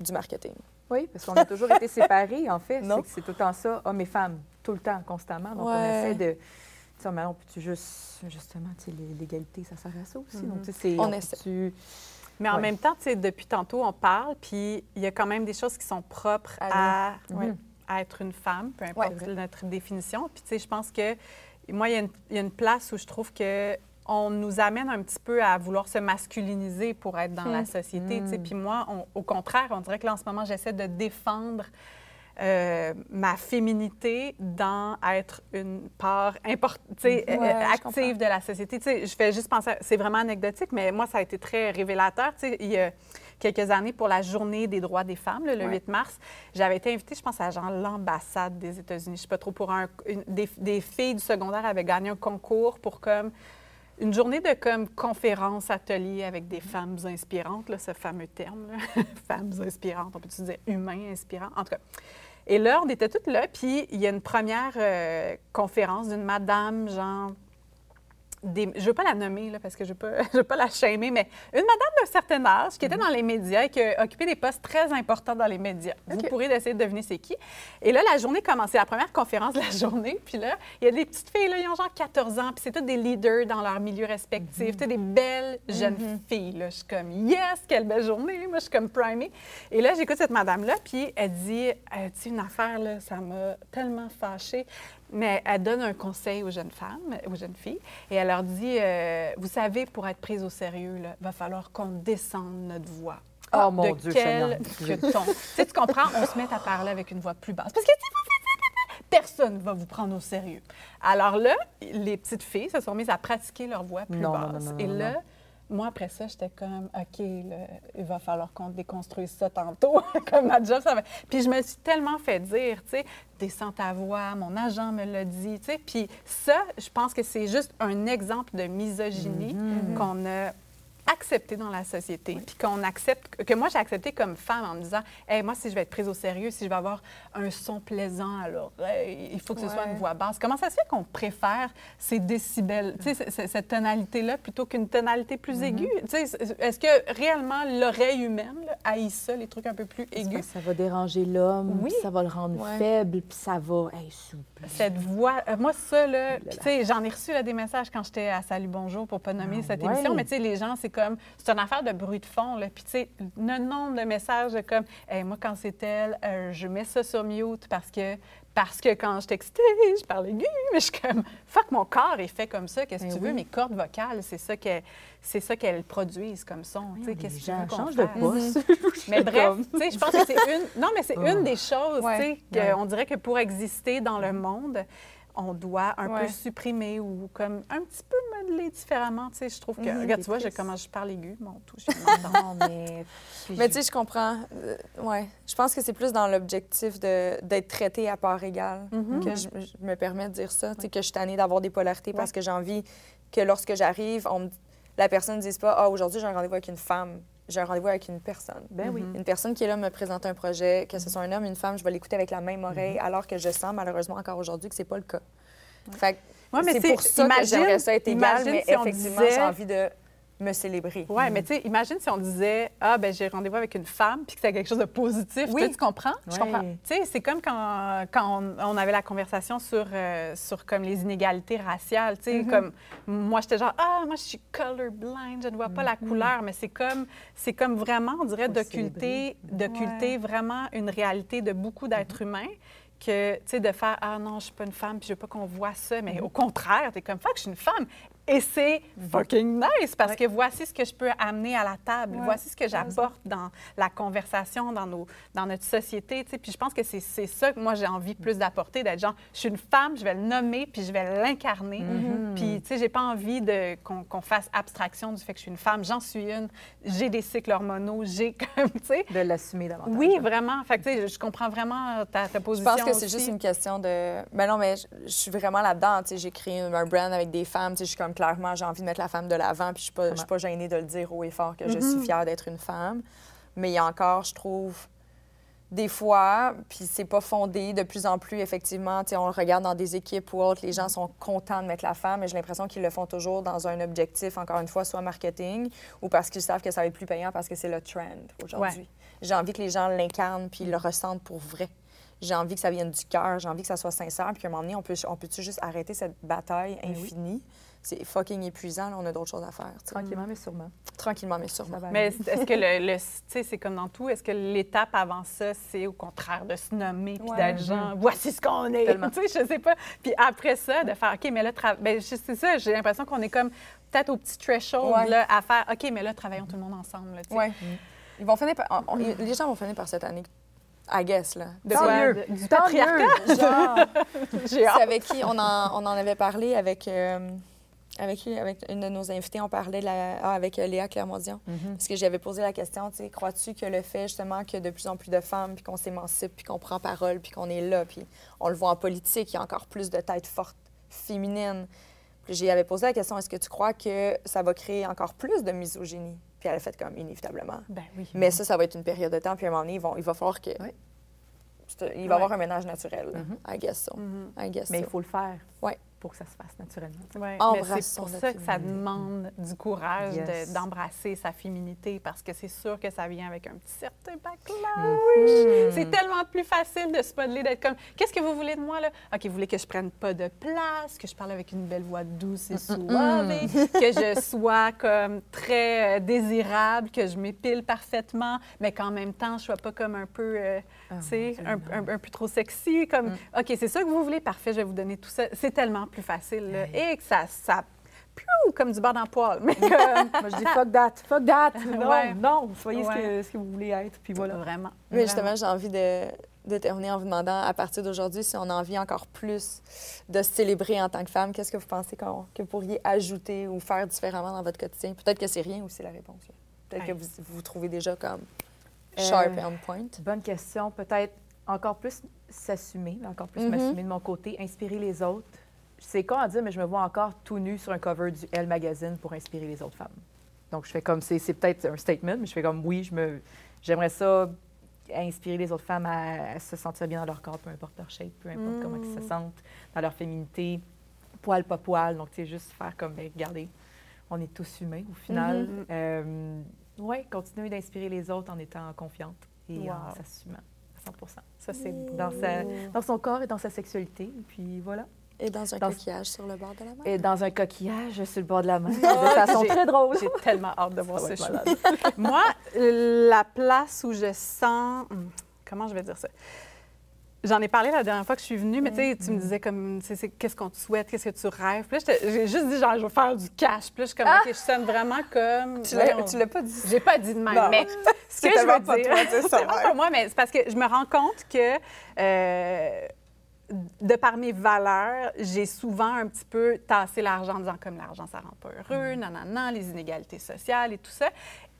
du marketing. Oui, parce qu'on a toujours été séparés, en fait. Non. C'est tout le temps ça, hommes et femmes, tout le temps, constamment. Donc, on essaie de. Tu sais, mais on peut-tu juste. Justement, tu sais, l'é- l'égalité, ça sert à ça aussi. Donc, tu sais, c'est. On peut-tu- Mais en Ouais. même temps, tu sais, depuis tantôt, on parle, puis il y a quand même des choses qui sont propres à, À ouais, à être une femme, peu importe Ouais. notre définition. Puis, tu sais, je pense que moi, il y, a une- il y a une place où je trouve que on nous amène un petit peu à vouloir se masculiniser pour être dans la société. tu sais. Mm. Puis moi, on- au contraire, on dirait que là, en ce moment, j'essaie de défendre euh, ma féminité dans être une part Ouais, euh, active de la société. Tu sais, je fais juste penser, à- c'est vraiment anecdotique, mais moi, ça a été très révélateur. Tu sais, il y a quelques années, pour la journée des droits des femmes, là, le Ouais. 8 mars, j'avais été invitée, je pense, à genre l'ambassade des États-Unis. Je sais pas trop, pour un, une- des, des filles du secondaire avaient gagné un concours pour comme une journée de comme conférence, atelier avec des femmes inspirantes, là, ce fameux terme, là. femmes inspirantes, on peut-tu dire humains inspirants, en tout cas. Et là, on était toutes là, puis il y a une première euh, conférence d'une madame, genre, des- je ne veux pas la nommer, là, parce que je ne veux, pas- je veux pas la shamer, mais une madame d'un certain âge qui était dans les médias et qui a occupé des postes très importants dans les médias. Vous OK. pourrez essayer de deviner c'est qui. Et là, la journée commençait, la première conférence de la journée, puis là, il y a des petites filles, là, ils ont genre 14 ans, puis c'est toutes des leaders dans leur milieu respectif, tu sais, des belles jeunes filles. Là. Je suis comme, yes, quelle belle journée! Moi, je suis comme primée. Et là, j'écoute cette madame-là, puis elle dit, euh, tu sais, une affaire, là, ça m'a tellement fâchée. Mais elle donne un conseil aux jeunes femmes, aux jeunes filles, et elle leur dit euh, Vous savez, pour être prise au sérieux, il va falloir qu'on descende notre voix. Oh, mon de Dieu, quel que ton. tu sais, tu comprends On se met à parler avec une voix plus basse. Parce que si vous personne ne va vous prendre au sérieux. Alors là, les petites filles se sont mises à pratiquer leur voix plus Non, basse. non, non, et là, non. Moi, après ça, j'étais comme, OK, là, il va falloir qu'on déconstruise ça tantôt. comme ma job, ça va. Puis je me suis tellement fait dire, tu sais, descends ta voix, mon agent me l'a dit, tu sais. Puis ça, je pense que c'est juste un exemple de misogynie Mm-hmm. qu'on a accepté dans la société, puis qu'on accepte, que moi j'ai accepté comme femme en me disant, hey, moi si je vais être prise au sérieux, si je vais avoir un son plaisant à l'oreille, il faut que ce soit une voix basse. Comment ça se fait qu'on préfère ces décibels, c- cette tonalité-là plutôt qu'une tonalité plus aiguë? Tu sais, c- Est-ce que réellement l'oreille humaine là, haït ça, les trucs un peu plus aigus? Ça va déranger l'homme, Oui. ça va le rendre Ouais. faible, puis ça va. Hey, plaît. Cette voix, euh, moi, ça, là, j'en ai reçu là, des messages quand j'étais à Salut Bonjour pour pas nommer Ah cette ouais? émission, mais tu sais, les gens, c'est comme, c'est une affaire de bruit de fond, là. Puis, tu sais, le nombre de messages comme, Hey, moi, quand c'est elle, euh, je mets ça sur mute parce que, parce que quand je textais, je parle aigu, mais je suis comme, fuck, mon corps est fait comme ça, qu'est-ce que Ben tu veux? oui. Mes cordes vocales, c'est ça qu'elles c'est ça qu'elles produisent comme son, tu sais, Les qu'est-ce que tu veux qu'on de fasse? poste. Mais bref, tu sais, je pense que c'est une. Non, mais c'est Oh. une des choses, Ouais. tu sais, qu'on dirait que pour exister dans le monde, on doit un Ouais. peu supprimer ou comme un petit peu modeler différemment. Tu sais, je trouve que. Mhm. regarde, tu vois, comment je parle aigu, mon tout, je suis m'entends. Non, mais. Mais tu sais, je comprends. Euh, ouais. Je pense que c'est plus dans l'objectif de- d'être traité à part égale Mhm. que je, je me permets de dire ça. Tu sais, que je suis tannée d'avoir des polarités parce que j'ai envie que lorsque j'arrive, on me- la personne ne dise pas Ah, aujourd'hui, j'ai un rendez-vous avec une femme. J'ai un rendez-vous avec une personne. Ben oui. Une personne qui est là me présente un projet, que ce soit un homme, une femme, je vais l'écouter avec la même oreille, alors que je sens malheureusement encore aujourd'hui que c'est pas le cas. Fait Ouais, mais c'est pour ça que j'aimerais ça être égal, mais si effectivement, disait- j'ai envie de me célébrer. Oui, mais tu sais, imagine si on disait Ah, ben j'ai rendez-vous avec une femme, puis que c'était quelque chose de positif. Oui. Tu comprends? Je Ouais. comprends. Tu sais, c'est comme quand, quand on, on avait la conversation sur, euh, sur comme les inégalités raciales. Tu sais, comme moi, j'étais genre Ah, moi, je suis colorblind, je ne vois pas la couleur. Mais c'est comme, c'est comme vraiment, on dirait, d'occulter, d'occulter vraiment une réalité de beaucoup d'êtres humains que, tu sais, de faire Ah non, je suis pas une femme, puis je veux pas qu'on voit ça. Mais au contraire, tu es comme Fuck, je suis une femme. Et c'est fucking nice parce que voici ce que je peux amener à la table. Voici ce que j'apporte dans la conversation, dans, nos, dans notre société. tu sais. Puis je pense que c'est c'est ça que moi, j'ai envie plus d'apporter, d'être genre, je suis une femme, je vais le nommer, puis je vais l'incarner. Mm-hmm. Puis, tu sais, j'ai pas envie de- qu'on fasse abstraction du fait que je suis une femme. J'en suis une. J'ai des cycles hormonaux. J'ai comme, tu sais. De l'assumer davantage. Oui, vraiment. Fait que, tu sais, je comprends vraiment ta, ta Je position. pense que c'est juste une question de. Ben non, mais je, je suis vraiment là-dedans. Tu sais, j'ai créé un brand avec des femmes. Tu sais, je suis comme clairement, j'ai envie de mettre la femme de l'avant. Puis je suis pas, je suis pas gênée de le dire haut et fort que je suis fière d'être une femme. Mais il y a encore, je trouve, des fois, puis c'est pas fondé de plus en plus, effectivement. Tu sais, on le regarde dans des équipes ou autres, les gens sont contents de mettre la femme, mais j'ai l'impression qu'ils le font toujours dans un objectif, encore une fois, soit marketing ou parce qu'ils savent que ça va être plus payant parce que c'est le trend aujourd'hui. Ouais. J'ai envie que les gens l'incarnent puis le ressentent pour vrai. j'ai envie que ça vienne du cœur, j'ai envie que ça soit sincère, puis qu'à un moment donné, on peut, on peut-tu juste arrêter cette bataille Ben oui. C'est fucking épuisant, là, on a d'autres choses à faire. Tranquillement, mais sûrement. Tranquillement, mais sûrement. Mais est-ce que le, le- tu sais, c'est comme dans tout, est-ce que l'étape avant ça, c'est au contraire de se nommer puis Ouais. d'être genre, voici ce qu'on est, tu sais, je sais pas. Puis après ça, de faire, OK, mais là, tra- ben, c'est ça, j'ai l'impression qu'on est comme peut-être au petit threshold Ouais. là, à faire, OK, mais là, travaillons tout le monde ensemble, là, tu sais. Ouais. Ils vont finir par- on- on- les gens vont finir par cette année, I guess, là. De Tant quoi? mieux. De- du Tant patriarcat? Genre, J'ai hâte. c'est avec qui on en, on en avait parlé avec, euh, avec, une de nos invités, on parlait de la- ah, avec Léa Clermont-Dion. Mhm. Parce que j'avais posé la question, tu sais, crois-tu que le fait justement que de plus en plus de femmes, puis qu'on s'émancipe, puis qu'on prend parole, puis qu'on est là, puis on le voit en politique, il y a encore plus de têtes fortes féminines. Puis j'y avais posé la question, est-ce que tu crois que ça va créer encore plus de misogynie? Puis elle a fait comme inévitablement. Ben oui. Mais ça, ça va être une période de temps, puis à un moment donné, ils vont- il va falloir que... Oui. Il va y Ouais. avoir un ménage naturel, là. Mhm. I guess so. Mhm. I guess Mais il so. faut le faire Ouais. Pour que ça se fasse naturellement. Ouais, c'est pour ça que ça demande du courage Yes. d'embrasser sa féminité parce que c'est sûr que ça vient avec un petit certain backlash. Mhm. C'est tellement plus facile de se modeler, d'être comme Qu'est-ce que vous voulez de moi là? OK, vous voulez que je prenne pas de place, que je parle avec une belle voix douce et suave, que je sois comme très euh, désirable, que je m'épile parfaitement, mais qu'en même temps je sois pas comme un peu euh, Ah, mon un, un- un peu trop sexy. Comme, Mm. OK, c'est ça que vous voulez, parfait, je vais vous donner tout ça. C'est tellement plus facile. là. Et que ça, ça piou, comme du beurre dans le poil. Mais comme, Moi, je dis fuck that, fuck that. Non, Ouais. non, soyez ce, que, ce que vous voulez être. Puis voilà. Vraiment. Mais vraiment. justement, j'ai envie de, de terminer en vous demandant, à partir d'aujourd'hui, si on a envie encore plus de se célébrer en tant que femme, qu'est-ce que vous pensez qu'on- que vous pourriez ajouter ou faire différemment dans votre quotidien? Peut-être que c'est rien aussi la réponse. Peut-être que vous vous trouvez déjà comme sharp on point. Bonne question. Peut-être encore plus s'assumer, encore plus Mhm. m'assumer de mon côté, inspirer les autres. C'est con à dire, mais je me vois encore tout nu sur un cover du Elle Magazine pour inspirer les autres femmes. Donc, je fais comme, c'est peut-être un statement, mais je fais comme, oui, je me, j'aimerais ça inspirer les autres femmes à, à se sentir bien dans leur corps, peu importe leur shape, peu importe comment ils se Mm. sentent, dans leur féminité, poil, pas poil. Donc, tu sais, juste faire comme, ben, regardez, on est tous humains au final. Mhm. Euh, ouais, continuer d'inspirer les autres en étant confiante et en Wow. s'assumant à 100 Ça, c'est dans, sa, dans son corps et dans sa sexualité. Et puis voilà. Et dans un Dans- coquillage sur le bord de la mer? Et dans un coquillage sur le bord de la mer, de Oh, façon j'ai- très drôle. J'ai tellement hâte de voir Ça malade. Moi, la place où je sens. hum, Comment je vais dire ça? J'en ai parlé la dernière fois que je suis venue, mais tu me disais comme, qu'est-ce qu'on te souhaite, qu'est-ce que tu rêves? Puis là, j'ai juste dit, genre, je veux faire du cash. Puis là, je suis comme, OK, je sonne vraiment comme. Tu l'as pas dit. J'ai pas dit de même, Non. mais ce que je veux pas dire, c'est pas moi, mais c'est parce que je me rends compte que euh, de par mes valeurs, j'ai souvent un petit peu tassé l'argent en disant comme l'argent, ça rend pas heureux, Mm. nanana, les inégalités sociales et tout ça.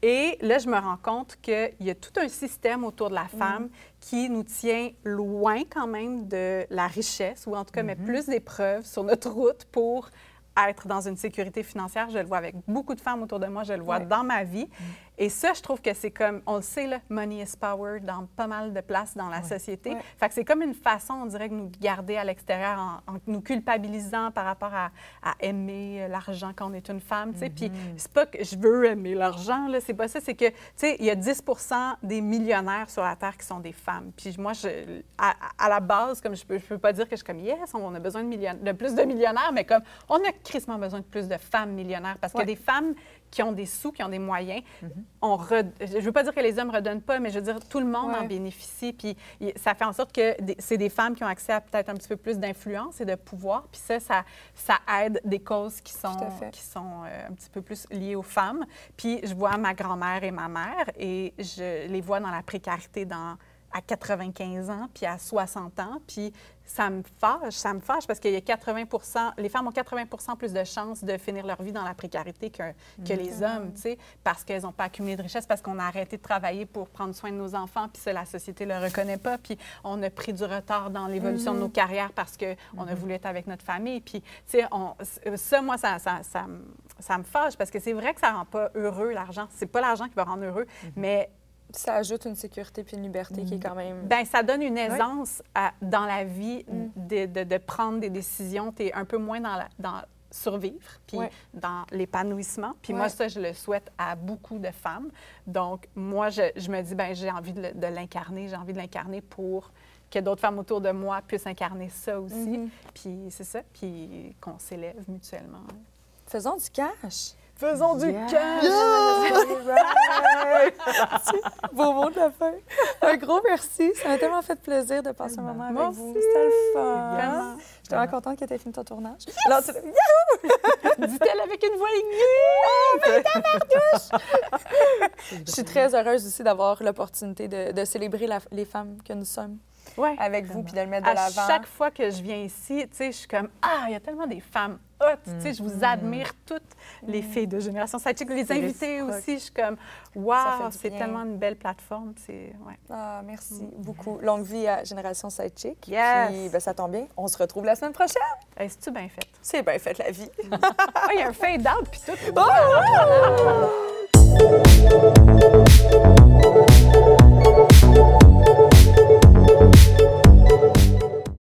Et là, je me rends compte qu'il y a tout un système autour de la Mm. femme qui nous tient loin quand même de la richesse, ou en tout cas met plus d'épreuves sur notre route pour être dans une sécurité financière. Je le vois avec beaucoup de femmes autour de moi, je le vois dans ma vie. Et ça, je trouve que c'est comme, on le sait, là, money is power dans pas mal de places dans la société. Ouais. Fait que c'est comme une façon, on dirait, de nous garder à l'extérieur en, en nous culpabilisant par rapport à, à aimer euh, l'argent quand on est une femme, tu sais. Puis c'est pas que je veux aimer l'argent, là, c'est pas ça, c'est que, tu sais, il y a 10 des millionnaires sur la Terre qui sont des femmes. Puis moi, je, à, à la base, comme je peux, je peux pas dire que je suis comme, yes, on a besoin de, million- de plus de millionnaires, mais comme, on a crissement besoin de plus de femmes millionnaires parce que des femmes qui ont des sous, qui ont des moyens, on re- je veux pas dire que les hommes redonnent pas, mais je veux dire tout le monde en bénéficie. Puis ça fait en sorte que c'est des femmes qui ont accès à peut-être un petit peu plus d'influence et de pouvoir. Puis ça, ça, ça aide des causes qui sont, qui sont euh, un petit peu plus liées aux femmes. Puis je vois ma grand-mère et ma mère et je les vois dans la précarité dans à 95 ans, puis à 60 ans, puis ça me fâche, ça me fâche parce qu'il y a 80 les femmes ont 80 plus de chances de finir leur vie dans la précarité que, que les hommes, tu sais, parce qu'elles n'ont pas accumulé de richesse, parce qu'on a arrêté de travailler pour prendre soin de nos enfants, puis ça, la société ne le reconnaît pas, puis on a pris du retard dans l'évolution de nos carrières parce qu'on a voulu être avec notre famille, puis, tu sais, on- ça, moi, ça, ça, ça, me- ça me fâche parce que c'est vrai que ça rend pas heureux, l'argent. C'est pas l'argent qui va rendre heureux, mais Ça ajoute une sécurité puis une liberté qui est quand même... ben, ça donne une aisance à- dans la vie de, de- de prendre des décisions. Tu es un peu moins dans, la- dans survivre, puis dans l'épanouissement. Puis moi, ça, je le souhaite à beaucoup de femmes. Donc, moi, je, je me dis, ben j'ai envie de, l'incarner. J'ai envie de l'incarner pour que d'autres femmes autour de moi puissent incarner ça aussi. Mhm. Puis c'est ça, puis qu'on s'élève mutuellement. Faisons du cash. Faisons du Yes. cash! Beau mot de la fin. Un gros merci. Ça m'a tellement fait plaisir de passer un moment avec Moi vous. C'était le fun. Vraiment. Je suis tellement contente que tu aies fini ton tournage. Alors, tu- Dit-elle avec une voix aiguë! Je suis très heureuse aussi d'avoir l'opportunité de, de célébrer la- les femmes que nous sommes Ouais. avec vous puis de le mettre de À l'avant. chaque fois que je viens ici, tu sais, je suis comme ah, il y a tellement des femmes je vous mm-hmm. admire toutes les mm. filles de Génération Sidechick. Les invités aussi, je suis comme, waouh, c'est tellement une belle plateforme. Ouais. Ah, merci mm-hmm. beaucoup. Longue vie à Génération Sidechick. Yes. Puis, ben, ça tombe bien, on se retrouve la semaine prochaine. C'est-tu bien fait? C'est bien fait, la vie. Mm-hmm. Ah, il y a un fade-out, puis tout. Oh!